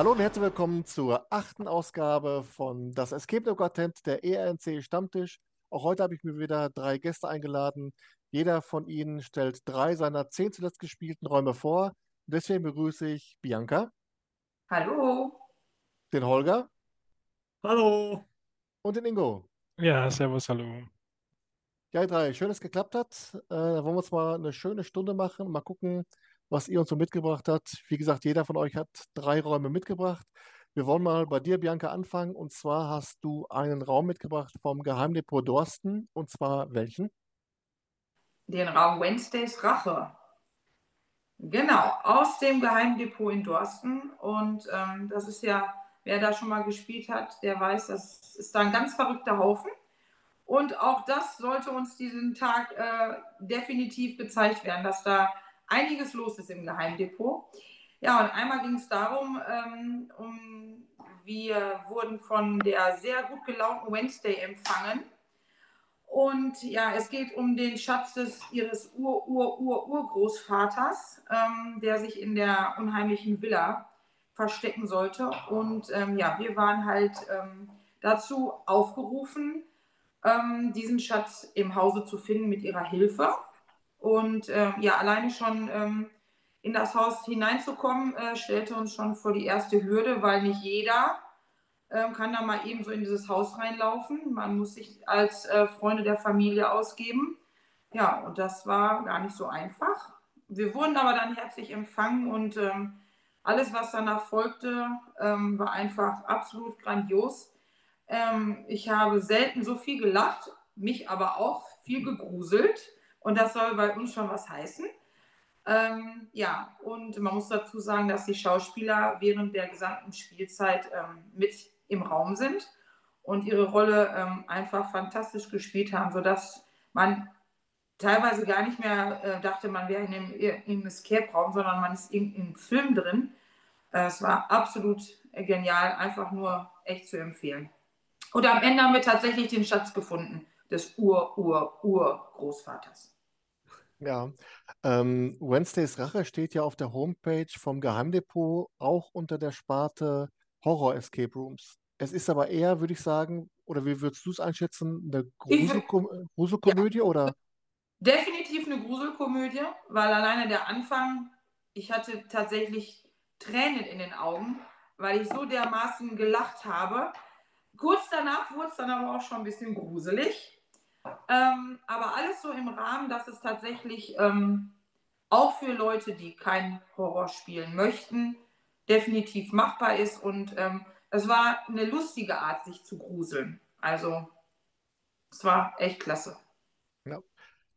Hallo und herzlich willkommen zur achten Ausgabe von Das Escape No Quartett, der ERNC Stammtisch. Auch heute habe ich mir wieder drei Gäste eingeladen. Jeder von ihnen stellt drei seiner zehn zuletzt gespielten Räume vor. Deswegen begrüße ich Bianca, Hallo. den Holger Hallo. und den Ingo. Ja, servus, hallo. Ja, ihr drei, schön, dass es geklappt hat. Äh, da wollen wir uns mal eine schöne Stunde machen. Mal gucken, was ihr uns so mitgebracht habt. Wie gesagt, jeder von euch hat drei Räume mitgebracht. Wir wollen mal bei dir, Bianca, anfangen. Und zwar hast du einen Raum mitgebracht vom Geheimdepot Dorsten. Und zwar welchen? Den Raum Wednesdays Rache. Genau, aus dem Geheimdepot in Dorsten. Und ähm, das ist ja, wer da schon mal gespielt hat, der weiß, das ist da ein ganz verrückter Haufen. Und auch das sollte uns diesen Tag äh, definitiv gezeigt werden, dass da einiges los ist im Geheimdepot. Ja, und einmal ging es darum, ähm, um, wir wurden von der sehr gut gelaunten Wednesday empfangen. Und ja, es geht um den Schatz des ihres Ur-Ur-Ur-Urgroßvaters, ähm, der sich in der unheimlichen Villa verstecken sollte. Und ähm, ja, wir waren halt ähm, dazu aufgerufen, ähm, diesen Schatz im Hause zu finden mit ihrer Hilfe. Und ähm, ja, alleine schon ähm, in das Haus hineinzukommen, äh, stellte uns schon vor die erste Hürde, weil nicht jeder ähm, kann da mal eben so in dieses Haus reinlaufen. Man muss sich als äh, Freunde der Familie ausgeben. Ja, und das war gar nicht so einfach. Wir wurden aber dann herzlich empfangen und ähm, alles, was danach folgte, ähm, war einfach absolut grandios. Ähm, ich habe selten so viel gelacht, mich aber auch viel gegruselt. Und das soll bei uns schon was heißen. Ähm, ja, und man muss dazu sagen, dass die Schauspieler während der gesamten Spielzeit ähm, mit im Raum sind und ihre Rolle ähm, einfach fantastisch gespielt haben, sodass man teilweise gar nicht mehr äh, dachte, man wäre in einem, in einem Escape-Raum, sondern man ist in, im Film drin. Äh, es war absolut genial, einfach nur echt zu empfehlen. Und am Ende haben wir tatsächlich den Schatz gefunden des Ur-Ur-Ur-Großvaters. Ja, ähm, Wednesdays Rache steht ja auf der Homepage vom Geheimdepot auch unter der Sparte Horror Escape Rooms. Es ist aber eher, würde ich sagen, oder wie würdest du es einschätzen, eine Gruselkom Gruselkomödie Ja. oder? Definitiv eine Gruselkomödie, weil alleine der Anfang, ich hatte tatsächlich Tränen in den Augen, weil ich so dermaßen gelacht habe. Kurz danach wurde es dann aber auch schon ein bisschen gruselig. Ähm, aber alles so im Rahmen, dass es tatsächlich ähm, auch für Leute, die kein Horror spielen möchten, definitiv machbar ist. Und ähm, es war eine lustige Art, sich zu gruseln. Also es war echt klasse. Ja.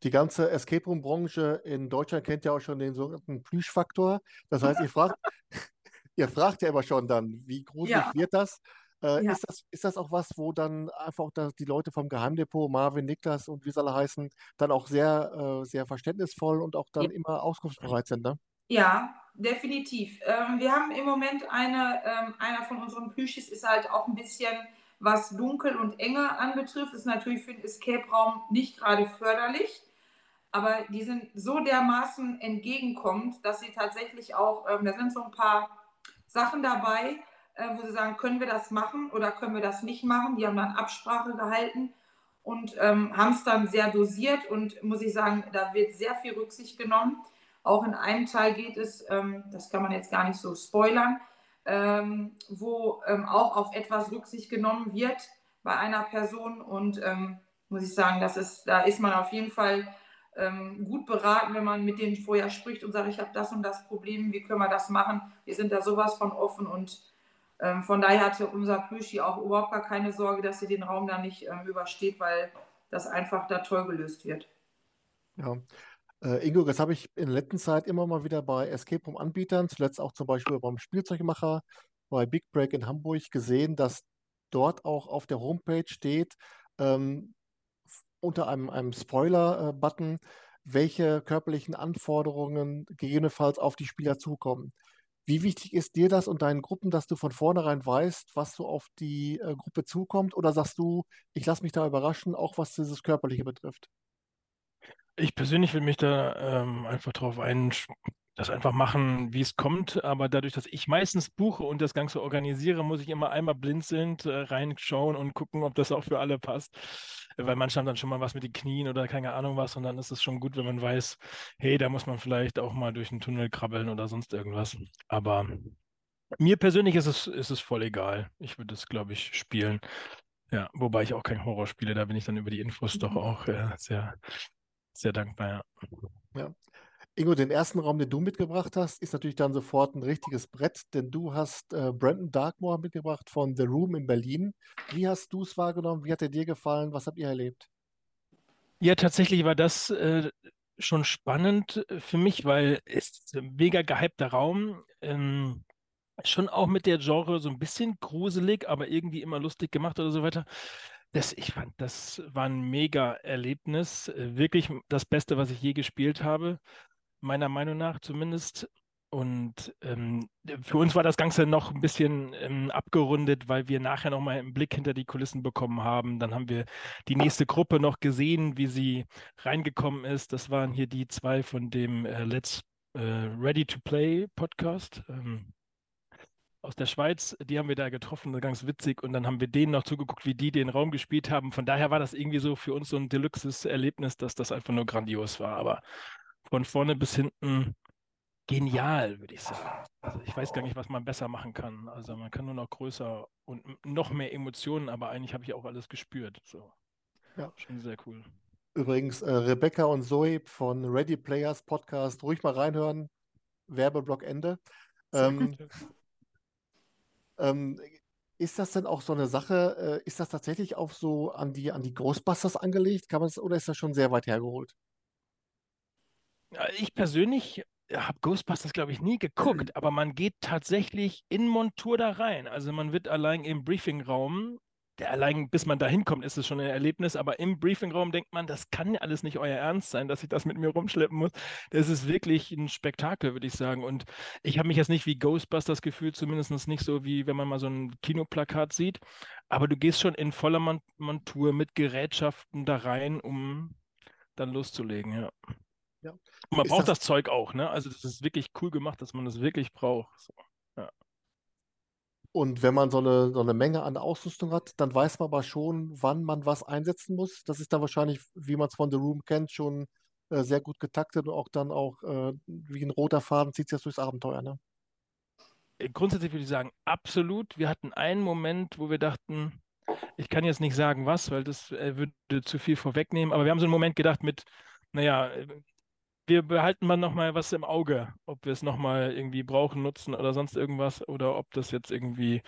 Die ganze Escape Room-Branche in Deutschland kennt ja auch schon den sogenannten Plüschfaktor. Das heißt, ihr fragt, ihr fragt ja immer schon dann, wie gruselig Ja. wird das? Äh, Ja. ist das, ist das auch was, wo dann einfach die Leute vom Geheimdepot, Marvin, Niklas und wie sie alle heißen, dann auch sehr, äh, sehr verständnisvoll und auch dann Ja. immer auskunftsbereit sind, ne? Ja, definitiv. Ähm, wir haben im Moment eine, ähm, einer von unseren Plüschis ist halt auch ein bisschen, was Dunkel und Enge anbetrifft, ist natürlich für den Escape-Raum nicht gerade förderlich. Aber die sind so dermaßen entgegenkommend, dass sie tatsächlich auch, ähm, da sind so ein paar Sachen dabei, äh, wo sie sagen, können wir das machen oder können wir das nicht machen? Die haben dann Absprache gehalten und ähm, haben es dann sehr dosiert und muss ich sagen, da wird sehr viel Rücksicht genommen. Auch in einem Teil geht es, ähm, das kann man jetzt gar nicht so spoilern, ähm, wo ähm, auch auf etwas Rücksicht genommen wird bei einer Person und ähm, muss ich sagen, das ist, da ist man auf jeden Fall ähm, gut beraten, wenn man mit denen vorher spricht und sagt, ich habe das und das Problem, wie können wir das machen? Wir sind da sowas von offen und ähm, von daher hatte unser Plüschi auch überhaupt gar keine Sorge, dass sie den Raum da nicht ähm, übersteht, weil das einfach da toll gelöst wird. Ja. Äh, Ingo, das habe ich in der letzten Zeit immer mal wieder bei Escape Room-Anbietern, zuletzt auch zum Beispiel beim Spielzeugmacher, bei Big Break in Hamburg gesehen, dass dort auch auf der Homepage steht, ähm, unter einem, einem Spoiler-Button, welche körperlichen Anforderungen gegebenenfalls auf die Spieler zukommen. Wie wichtig ist dir das und deinen Gruppen, dass du von vornherein weißt, was so auf die äh, Gruppe zukommt? Oder sagst du, ich lasse mich da überraschen, auch was dieses Körperliche betrifft? Ich persönlich will mich da ähm, einfach darauf das einfach machen, wie es kommt. Aber dadurch, dass ich meistens buche und das Ganze organisiere, muss ich immer einmal blinzelnd äh, reinschauen und gucken, ob das auch für alle passt. Weil manche haben dann schon mal was mit den Knien oder keine Ahnung was. Und dann ist es schon gut, wenn man weiß, hey, da muss man vielleicht auch mal durch einen Tunnel krabbeln oder sonst irgendwas. Aber mir persönlich ist es, ist es voll egal. Ich würde es, glaube ich, spielen. Ja, wobei ich auch kein Horror spiele, da bin ich dann über die Infos doch auch äh, sehr, sehr dankbar. Ja. ja. Ingo, den ersten Raum, den du mitgebracht hast, ist natürlich dann sofort ein richtiges Brett, denn du hast äh, Brandon Darkmore mitgebracht von The Room in Berlin. Wie hast du es wahrgenommen? Wie hat er dir gefallen? Was habt ihr erlebt? Ja, tatsächlich war das äh, schon spannend für mich, weil es ist ein mega gehypter Raum. Ähm, schon auch mit der Genre so ein bisschen gruselig, aber irgendwie immer lustig gemacht oder so weiter. Das, ich fand, das war ein mega Erlebnis. Äh, wirklich das Beste, was ich je gespielt habe meiner Meinung nach zumindest. Und ähm, für uns war das Ganze noch ein bisschen ähm, abgerundet, weil wir nachher nochmal einen Blick hinter die Kulissen bekommen haben. Dann haben wir die nächste Gruppe noch gesehen, wie sie reingekommen ist. Das waren hier die zwei von dem äh, Let's äh, Ready to Play Podcast. Ähm, aus der Schweiz, die haben wir da getroffen, ganz witzig. Und dann haben wir denen noch zugeguckt, wie die den Raum gespielt haben. Von daher war das irgendwie so für uns so ein deluxes Erlebnis, dass das einfach nur grandios war. Aber von vorne bis hinten genial, würde ich sagen. Also ich weiß gar nicht, was man besser machen kann. Also man kann nur noch größer und noch mehr Emotionen, aber eigentlich habe ich auch alles gespürt. So. Ja. Schon sehr cool. Übrigens, äh, Rebecca und Zoe von Ready Players Podcast, ruhig mal reinhören. Werbeblock Ende. Ähm, ähm, ist das denn auch so eine Sache, äh, ist das tatsächlich auch so an die, an die Ghostbusters angelegt? Kann man das, oder ist das schon sehr weit hergeholt? Ich persönlich habe Ghostbusters, glaube ich, nie geguckt, aber man geht tatsächlich in Montur da rein. Also man wird allein im Briefingraum, der allein bis man da hinkommt, ist es schon ein Erlebnis, aber im Briefingraum denkt man, das kann ja alles nicht euer Ernst sein, dass ich das mit mir rumschleppen muss. Das ist wirklich ein Spektakel, würde ich sagen. Und ich habe mich jetzt nicht wie Ghostbusters gefühlt, zumindest nicht so wie wenn man mal so ein Kinoplakat sieht. Aber du gehst schon in voller Montur mit Gerätschaften da rein, um dann loszulegen, ja. Ja. Man ist braucht das, das, Zeug auch, ne? Also das ist wirklich cool gemacht, dass man das wirklich braucht. So. Ja. Und wenn man so eine, so eine Menge an Ausrüstung hat, dann weiß man aber schon, wann man was einsetzen muss. Das ist dann wahrscheinlich, wie man es von The Room kennt, schon äh, sehr gut getaktet und auch dann auch äh, wie ein roter Faden zieht sich das durchs Abenteuer, ne? Äh, grundsätzlich würde ich sagen, absolut. Wir hatten einen Moment, wo wir dachten, ich kann jetzt nicht sagen, was, weil das äh, würde zu viel vorwegnehmen, aber wir haben so einen Moment gedacht mit, naja, äh, wir behalten mal nochmal was im Auge, ob wir es nochmal irgendwie brauchen, nutzen oder sonst irgendwas oder ob das jetzt irgendwie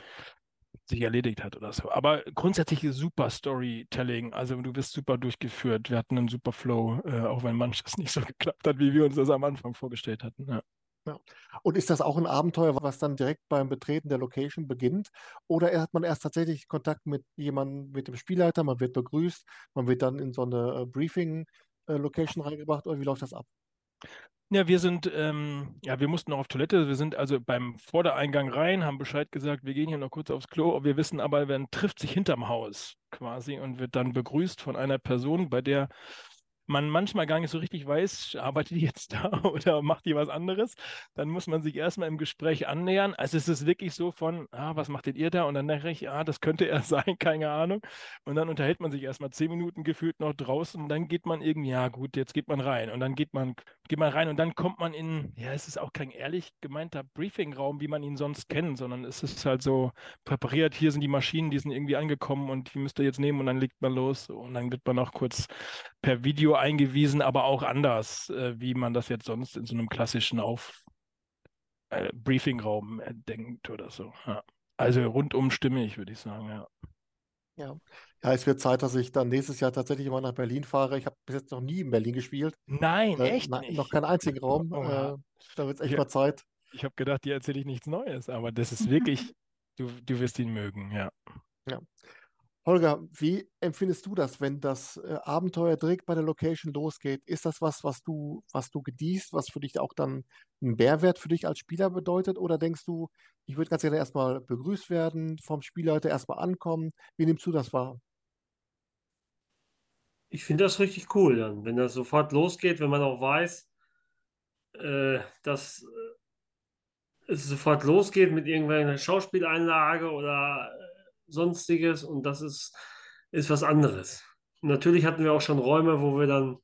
sich erledigt hat oder so. Aber grundsätzlich super Storytelling. Also du bist super durchgeführt. Wir hatten einen super Flow, äh, auch wenn manches nicht so geklappt hat, wie wir uns das am Anfang vorgestellt hatten. Ja. Ja. Und ist das auch ein Abenteuer, was dann direkt beim Betreten der Location beginnt? Oder hat man erst tatsächlich Kontakt mit jemandem, mit dem Spielleiter, man wird begrüßt, man wird dann in so eine äh, Briefing-Location äh, reingebracht oder wie läuft das ab? Ja, wir sind, ähm, ja, wir mussten noch auf Toilette. Wir sind also beim Vordereingang rein, haben Bescheid gesagt, wir gehen hier noch kurz aufs Klo. Wir wissen aber, man trifft sich hinterm Haus quasi und wird dann begrüßt von einer Person, bei der man manchmal gar nicht so richtig weiß, arbeitet die jetzt da oder macht die was anderes, dann muss man sich erstmal im Gespräch annähern. Also es ist wirklich so von, ah, was macht denn ihr da? Und dann denke ich, ah, das könnte er sein, keine Ahnung. Und dann unterhält man sich erstmal zehn Minuten gefühlt noch draußen und dann geht man irgendwie, ja gut, jetzt geht man rein. Und dann geht man, geht man rein und dann kommt man in, ja, es ist auch kein ehrlich gemeinter Briefingraum, wie man ihn sonst kennt, sondern es ist halt so präpariert, hier sind die Maschinen, die sind irgendwie angekommen und die müsst ihr jetzt nehmen und dann legt man los und dann wird man auch kurz per Video eingewiesen, aber auch anders, äh, wie man das jetzt sonst in so einem klassischen Auf äh, Briefingraum äh, denkt oder so. Ja. Also rundum stimmig, würde ich sagen, ja. Ja. ja, es wird Zeit, dass ich dann nächstes Jahr tatsächlich mal nach Berlin fahre. Ich habe bis jetzt noch nie in Berlin gespielt. Nein, äh, echt na, nicht. Noch keinen einzigen Raum. Oh, äh, da wird es echt ja. mal Zeit. Ich habe gedacht, dir erzähle ich nichts Neues, aber das ist wirklich, du, du wirst ihn mögen, ja. Ja. Holger, wie empfindest du das, wenn das äh, Abenteuer direkt bei der Location losgeht? Ist das was, was du, was du genießt, was für dich auch dann einen Mehrwert für dich als Spieler bedeutet? Oder denkst du, ich würde ganz gerne erstmal begrüßt werden, vom Spielleiter erstmal ankommen? Wie nimmst du das wahr? Ich finde das richtig cool dann, wenn das sofort losgeht, wenn man auch weiß, äh, dass äh, es sofort losgeht mit irgendeiner Schauspieleinlage oder sonstiges und das ist, ist was anderes. natürlich hatten wir auch schon Räume, wo wir dann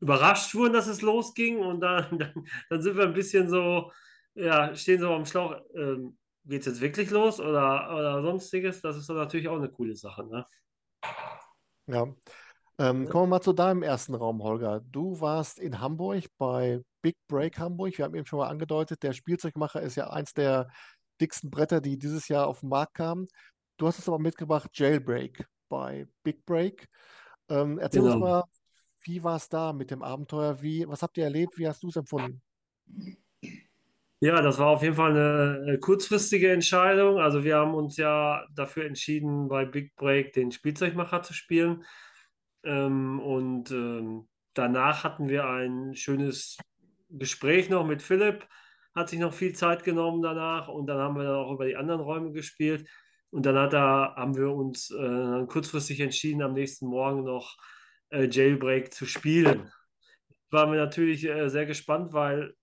überrascht wurden, dass es losging und dann, dann, dann sind wir ein bisschen so, ja, stehen so am Schlauch, ähm, geht es jetzt wirklich los oder, oder sonstiges? Das ist dann natürlich auch eine coole Sache, ne? Ja. Ähm, kommen wir mal zu deinem ersten Raum, Holger. Du warst in Hamburg bei Big Break Hamburg. Wir haben eben schon mal angedeutet, der Spielzeugmacher ist ja eins der dicksten Bretter, die dieses Jahr auf den Markt kamen. Du hast es aber mitgebracht, Jailbreak bei Big Break. Ähm, erzähl uns Genau. mal, wie war es da mit dem Abenteuer? Wie, was habt ihr erlebt? Wie hast du es empfunden? Ja, das war auf jeden Fall eine kurzfristige Entscheidung. Also wir haben uns ja dafür entschieden, bei Big Break den Spielzeugmacher zu spielen. Ähm, und ähm, danach hatten wir ein schönes Gespräch noch mit Philipp, hat sich noch viel Zeit genommen danach und dann haben wir dann auch über die anderen Räume gespielt. Und dann hat er, haben wir uns äh, kurzfristig entschieden, am nächsten Morgen noch äh, Jailbreak zu spielen. Waren wir natürlich äh, sehr gespannt, weil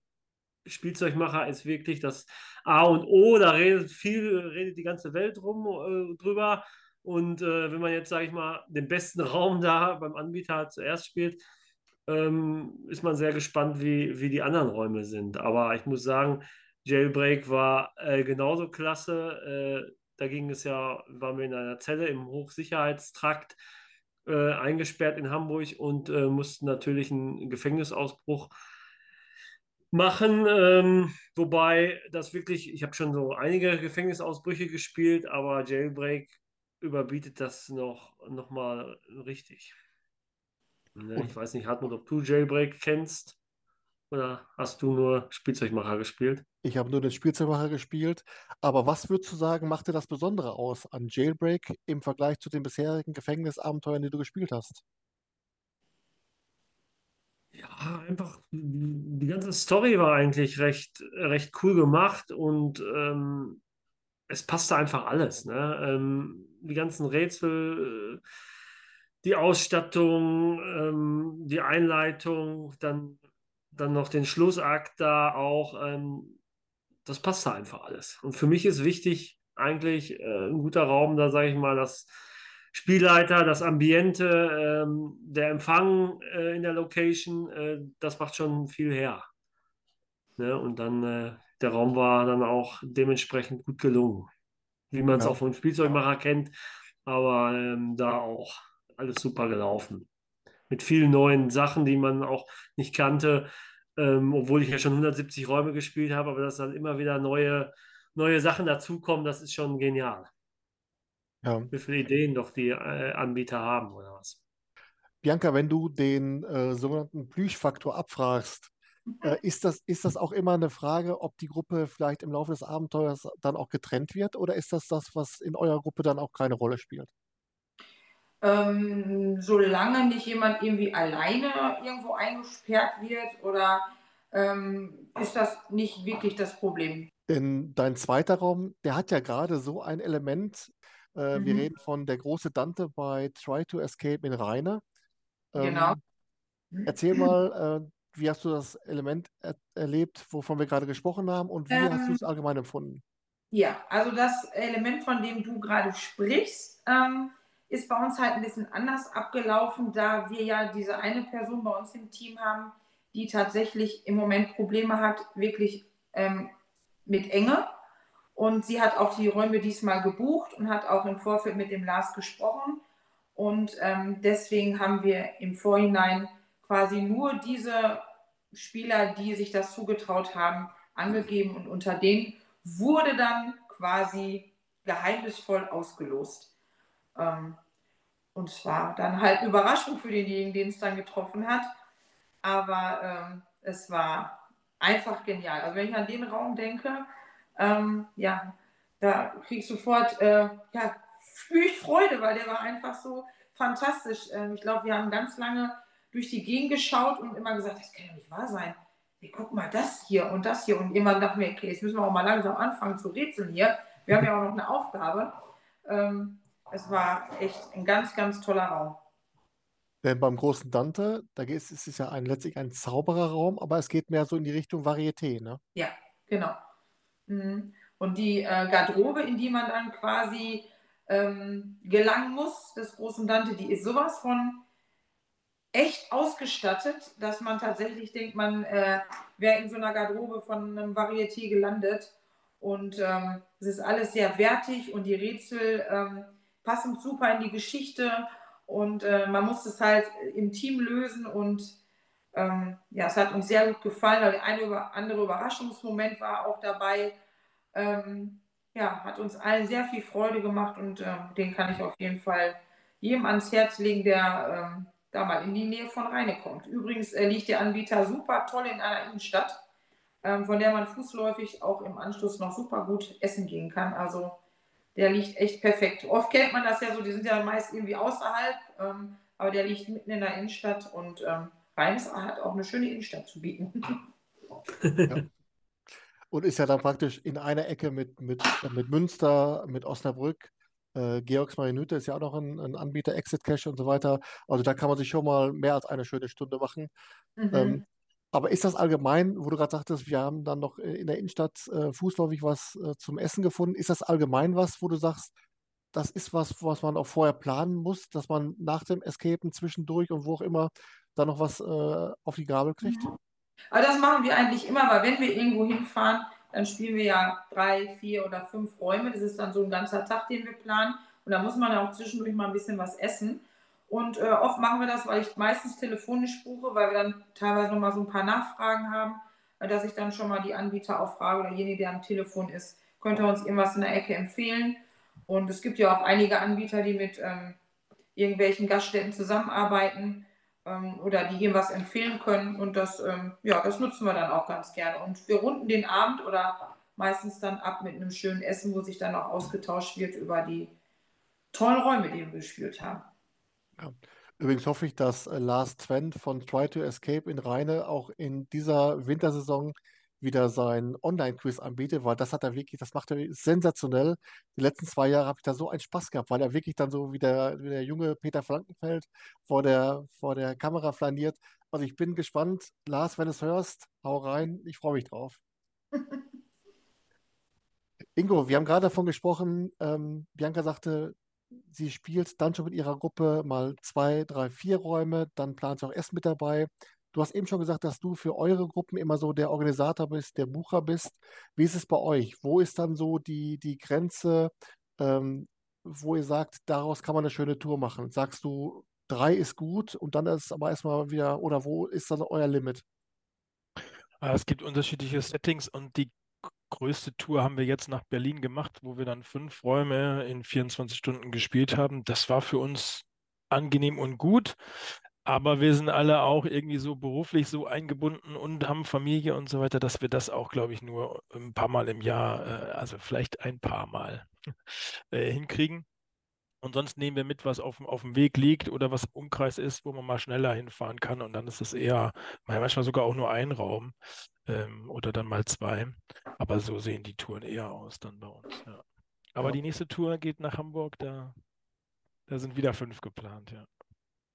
Spielzeugmacher ist wirklich das A und O, da redet viel, redet die ganze Welt rum äh, drüber. Und äh, wenn man jetzt, sage ich mal, den besten Raum da beim Anbieter zuerst spielt, ähm, ist man sehr gespannt, wie, wie die anderen Räume sind. Aber ich muss sagen, Jailbreak war äh, genauso klasse. Äh, da ging es ja, waren wir in einer Zelle im Hochsicherheitstrakt äh, eingesperrt in Hamburg und äh, mussten natürlich einen Gefängnisausbruch machen, ähm, wobei das wirklich, ich habe schon so einige Gefängnisausbrüche gespielt, aber Jailbreak überbietet das noch, noch mal richtig. Ne, ich weiß nicht, Hartmut, ob du Jailbreak kennst oder hast du nur Spielzeugmacher gespielt? Ich habe nur den Spielzeugmacher gespielt. Aber was würdest du sagen, machte das Besondere aus an Jailbreak im Vergleich zu den bisherigen Gefängnisabenteuern, die du gespielt hast? Ja, einfach die ganze Story war eigentlich recht, recht cool gemacht und ähm, es passte einfach alles. Ne? Ähm, die ganzen Rätsel, äh, die Ausstattung, ähm, die Einleitung, dann, dann noch den Schlussakt da auch. Ähm, das passte einfach alles. Und für mich ist wichtig eigentlich äh, ein guter Raum, da sage ich mal, dass Spielleiter, das Ambiente, ähm, der Empfang äh, in der Location, äh, das macht schon viel her. Ne? Und dann äh, der Raum war dann auch dementsprechend gut gelungen, wie man es Ja. auch vom Spielzeugmacher kennt, aber ähm, da auch alles super gelaufen. Mit vielen neuen Sachen, die man auch nicht kannte, ähm, obwohl ich ja schon 170 Räume gespielt habe, aber dass dann immer wieder neue, neue Sachen dazukommen, das ist schon genial. Ja. Wie viele Ideen doch die äh, Anbieter haben oder was. Bianca, wenn du den äh, sogenannten Plüschfaktor abfragst, äh, ist das, ist das auch immer eine Frage, ob die Gruppe vielleicht im Laufe des Abenteuers dann auch getrennt wird oder ist das das, was in eurer Gruppe dann auch keine Rolle spielt? Ähm, solange nicht jemand irgendwie alleine irgendwo eingesperrt wird oder ähm, ist das nicht wirklich das Problem. Denn dein zweiter Raum, der hat ja gerade so ein Element. Äh, Wir Mhm. reden von der große Dante bei Try to Escape in Rheine. Genau. Ähm, erzähl mal, äh, wie hast du das Element er erlebt, wovon wir gerade gesprochen haben und wie hast du Ähm, es allgemein empfunden? Ja, also das Element, von dem du gerade sprichst, ähm, ist bei uns halt ein bisschen anders abgelaufen, da wir ja diese eine Person bei uns im Team haben, die tatsächlich im Moment Probleme hat, wirklich ähm, mit Enge. Und sie hat auch die Räume diesmal gebucht und hat auch im Vorfeld mit dem Lars gesprochen. Und ähm, deswegen haben wir im Vorhinein quasi nur diese Spieler, die sich das zugetraut haben, angegeben und unter denen wurde dann quasi geheimnisvoll ausgelost. Ähm, und zwar dann halt Überraschung für denjenigen, den es dann getroffen hat. Aber ähm, es war einfach genial. Also wenn ich an den Raum denke, ähm, ja, da krieg ich sofort, äh, ja, spüre ich Freude, weil der war einfach so fantastisch. Ähm, ich glaube, wir haben ganz lange durch die Gegend geschaut und immer gesagt, das kann ja nicht wahr sein. Hey, guck mal, das hier und das hier. Und jemand dachte mir, okay, jetzt müssen wir auch mal langsam anfangen zu rätseln hier. Wir haben ja auch noch eine Aufgabe. Ähm, es war echt ein ganz, ganz toller Raum. Denn beim großen Dante, da geht es, es ist ja ein, letztlich ein Zaubererraum, aber es geht mehr so in die Richtung Varieté, ne? Ja, genau. Mhm. Und die äh, Garderobe, in die man dann quasi ähm, gelangen muss, des großen Dante, die ist sowas von echt ausgestattet, dass man tatsächlich denkt, man äh, wäre in so einer Garderobe von einem Varieté gelandet. Und ähm, es ist alles sehr wertig und die Rätsel ähm, passen super in die Geschichte. Und äh, man muss es halt im Team lösen. Und ähm, ja, es hat uns sehr gut gefallen, weil der eine oder andere Überraschungsmoment war auch dabei. Ähm, ja, hat uns allen sehr viel Freude gemacht und äh, den kann ich auf jeden Fall jedem ans Herz legen, der ähm, da mal in die Nähe von Rheine kommt. Übrigens äh, liegt der Anbieter super toll in einer Innenstadt, ähm, von der man fußläufig auch im Anschluss noch super gut essen gehen kann. Also der liegt echt perfekt. Oft kennt man das ja so, die sind ja meist irgendwie außerhalb, ähm, aber der liegt mitten in der Innenstadt und ähm, Rheins hat auch eine schöne Innenstadt zu bieten. Ja. Und ist ja dann praktisch in einer Ecke mit, mit, mit Münster, mit Osnabrück. Äh, Georgs Marienhütte ist ja auch noch ein, ein, Anbieter, Exit Cash und so weiter. Also da kann man sich schon mal mehr als eine schöne Stunde machen. Mhm. Ähm, aber ist das allgemein, wo du gerade sagtest, wir haben dann noch in der Innenstadt äh, fußläufig was äh, zum Essen gefunden, ist das allgemein was, wo du sagst, das ist was, was man auch vorher planen muss, dass man nach dem Escapen zwischendurch und wo auch immer da noch was äh, auf die Gabel kriegt? Mhm. Aber das machen wir eigentlich immer, weil wenn wir irgendwo hinfahren, dann spielen wir ja drei, vier oder fünf Räume. Das ist dann so ein ganzer Tag, den wir planen. Und da muss man auch zwischendurch mal ein bisschen was essen. Und äh, oft machen wir das, weil ich meistens telefonisch buche, weil wir dann teilweise noch mal so ein paar Nachfragen haben, äh, dass ich dann schon mal die Anbieter auch frage oder derjenige, der am Telefon ist, könnte uns irgendwas in der Ecke empfehlen. Und es gibt ja auch einige Anbieter, die mit ähm, irgendwelchen Gaststätten zusammenarbeiten ähm, oder die ihm was empfehlen können. Und das, ähm, ja, das nutzen wir dann auch ganz gerne. Und wir runden den Abend oder meistens dann ab mit einem schönen Essen, wo sich dann auch ausgetauscht wird über die tollen Räume, die wir gespielt haben. Ja. Übrigens hoffe ich, dass äh, Lars Twent von Try to Escape in Rheine auch in dieser Wintersaison wieder sein Online-Quiz anbietet, weil das hat er wirklich, das macht er sensationell. Die letzten zwei Jahre habe ich da so einen Spaß gehabt, weil er wirklich dann so wie der, wie der junge Peter Frankenfeld vor der, vor der Kamera flaniert. Also ich bin gespannt. Lars, wenn du es hörst, hau rein. Ich freue mich drauf. Ingo, wir haben gerade davon gesprochen, ähm, Bianca sagte, sie spielt dann schon mit ihrer Gruppe mal zwei, drei, vier Räume, dann plant sie auch Essen mit dabei. Du hast eben schon gesagt, dass du für eure Gruppen immer so der Organisator bist, der Bucher bist. Wie ist es bei euch? Wo ist dann so die, die Grenze, ähm, wo ihr sagt, daraus kann man eine schöne Tour machen? Sagst du, drei ist gut und dann ist aber erstmal wieder, oder wo ist dann euer Limit? Ah, es gibt unterschiedliche Settings und die größte Tour haben wir jetzt nach Berlin gemacht, wo wir dann fünf Räume in 24 Stunden gespielt haben. Das war für uns angenehm und gut. Aber wir sind alle auch irgendwie so beruflich so eingebunden und haben Familie und so weiter, dass wir das auch, glaube ich, nur ein paar Mal im Jahr, äh, also vielleicht ein paar Mal äh, hinkriegen. Und sonst nehmen wir mit, was auf, auf dem Weg liegt oder was im Umkreis ist, wo man mal schneller hinfahren kann. Und dann ist es eher manchmal sogar auch nur ein Raum ähm, oder dann mal zwei. Aber so sehen die Touren eher aus dann bei uns. Ja. Aber ja. die nächste Tour geht nach Hamburg, da, da sind wieder fünf geplant, ja.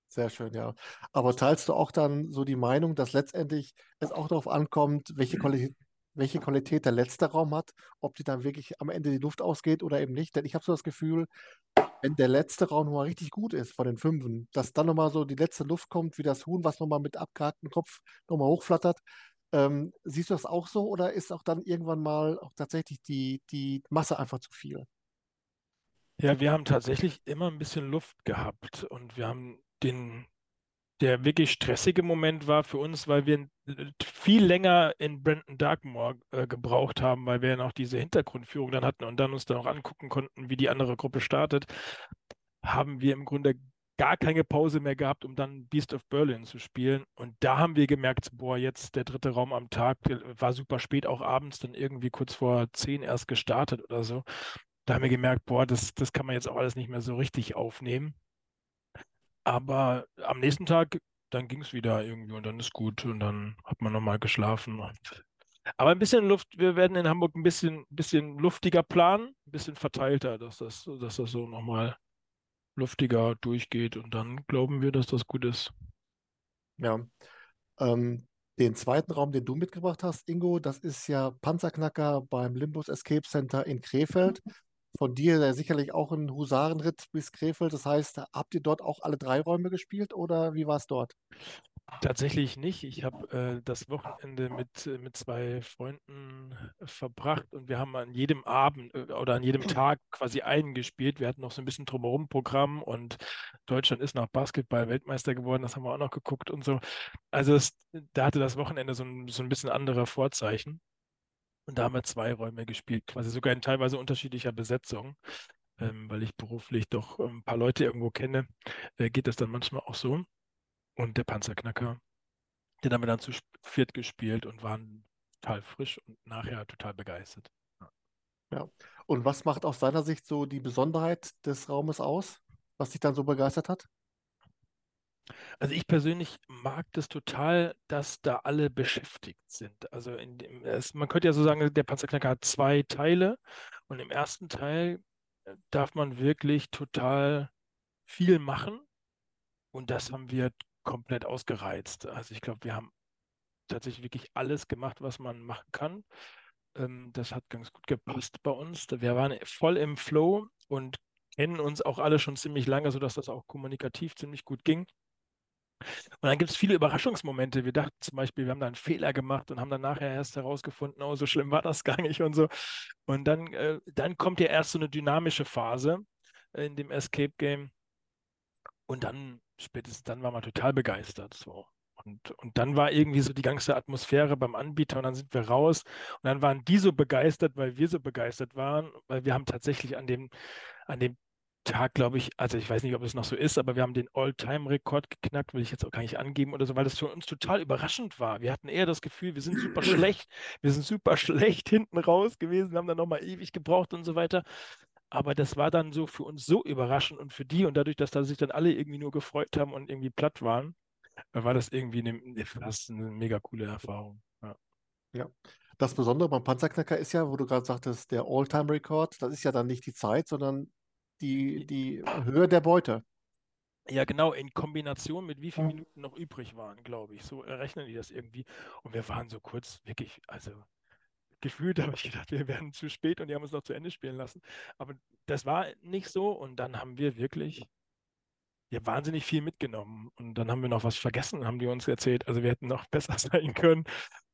Sehr schön, ja. Aber teilst du auch dann so die Meinung, dass letztendlich es auch darauf ankommt, welche Qualität, welche Qualität der letzte Raum hat, ob die dann wirklich am Ende die Luft ausgeht oder eben nicht? Denn ich habe so das Gefühl, wenn der letzte Raum nochmal richtig gut ist von den Fünfen, dass dann nochmal so die letzte Luft kommt, wie das Huhn, was nochmal mit abgehacktem Kopf nochmal hochflattert. Ähm, siehst du das auch so oder ist auch dann irgendwann mal auch tatsächlich die, die Masse einfach zu viel? Ja, wir haben tatsächlich immer ein bisschen Luft gehabt und wir haben den, der wirklich stressige Moment war für uns, weil wir viel länger in Brandon Darkmoor äh, gebraucht haben, weil wir ja noch diese Hintergrundführung dann hatten und dann uns dann auch angucken konnten, wie die andere Gruppe startet, haben wir im Grunde gar keine Pause mehr gehabt, um dann Beast of Berlin zu spielen. Und da haben wir gemerkt, boah, jetzt der dritte Raum am Tag, war super spät, auch abends, dann irgendwie kurz vor zehn erst gestartet oder so. Da haben wir gemerkt, boah, das, das kann man jetzt auch alles nicht mehr so richtig aufnehmen. Aber am nächsten Tag, dann ging es wieder irgendwie und dann ist gut und dann hat man nochmal geschlafen. Aber ein bisschen Luft, wir werden in Hamburg ein bisschen, bisschen luftiger planen, ein bisschen verteilter, dass das, dass das so nochmal luftiger durchgeht und dann glauben wir, dass das gut ist. Ja. Ähm, den zweiten Raum, den du mitgebracht hast, Ingo, das ist ja Panzerknacker beim Limbus Escape Center in Krefeld. Von dir ja sicherlich auch ein Husarenritt bis Krefeld. Das heißt, habt ihr dort auch alle drei Räume gespielt oder wie war es dort? Tatsächlich nicht. Ich habe äh, das Wochenende mit, äh, mit zwei Freunden verbracht und wir haben an jedem Abend äh, oder an jedem Tag quasi einen gespielt. Wir hatten noch so ein bisschen drumherum Programm und Deutschland ist nach Basketball Weltmeister geworden. Das haben wir auch noch geguckt und so. Also es, da hatte das Wochenende so ein, so ein bisschen andere Vorzeichen. Und da haben wir zwei Räume gespielt, quasi sogar in teilweise unterschiedlicher Besetzung. Ähm, weil ich beruflich doch ein paar Leute irgendwo kenne, äh, geht das dann manchmal auch so und der Panzerknacker. Den haben wir dann zu viert gespielt und waren total frisch und nachher total begeistert. Ja. ja. Und was macht aus deiner Sicht so die Besonderheit des Raumes aus, was dich dann so begeistert hat? Also ich persönlich mag das total, dass da alle beschäftigt sind. Also dem, es, man könnte ja so sagen, der Panzerknacker hat zwei Teile und im ersten Teil äh, darf man wirklich total viel machen und das haben wir komplett ausgereizt. Also ich glaube, wir haben tatsächlich wirklich alles gemacht, was man machen kann. Ähm, das hat ganz gut gepasst bei uns. Wir waren voll im Flow und kennen uns auch alle schon ziemlich lange, sodass das auch kommunikativ ziemlich gut ging. Und dann gibt es viele Überraschungsmomente. Wir dachten zum Beispiel, wir haben da einen Fehler gemacht und haben dann nachher erst herausgefunden, oh, so schlimm war das gar nicht und so. Und dann, äh, dann kommt ja erst so eine dynamische Phase in dem Escape Game. Und dann spätestens dann war man total begeistert. So. Und, und dann war irgendwie so die ganze Atmosphäre beim Anbieter und dann sind wir raus und dann waren die so begeistert, weil wir so begeistert waren, weil wir haben tatsächlich an dem, an dem Tag, glaube ich, also ich weiß nicht, ob es noch so ist, aber wir haben den All-Time-Rekord geknackt, will ich jetzt auch gar nicht angeben oder so, weil das für uns total überraschend war. Wir hatten eher das Gefühl, wir sind super schlecht, wir sind super schlecht hinten raus gewesen, haben dann nochmal ewig gebraucht und so weiter. Aber das war dann so für uns so überraschend und für die und dadurch, dass da sich dann alle irgendwie nur gefreut haben und irgendwie platt waren, äh, war das irgendwie eine, fast eine mega coole Erfahrung. Ja. ja. Das Besondere beim Panzerknacker ist ja, wo du gerade sagtest, der All-Time-Rekord, das ist ja dann nicht die Zeit, sondern die, die Höhe der Beute. Ja, genau, in Kombination mit wie vielen Minuten noch übrig waren, glaube ich. So rechnen die das irgendwie. Und wir waren so kurz, wirklich, also gefühlt habe ich gedacht, wir werden zu spät und die haben uns noch zu Ende spielen lassen. Aber das war nicht so und dann haben wir wirklich ja, wahnsinnig viel mitgenommen. Und dann haben wir noch was vergessen, haben die uns erzählt. Also wir hätten noch besser sein können.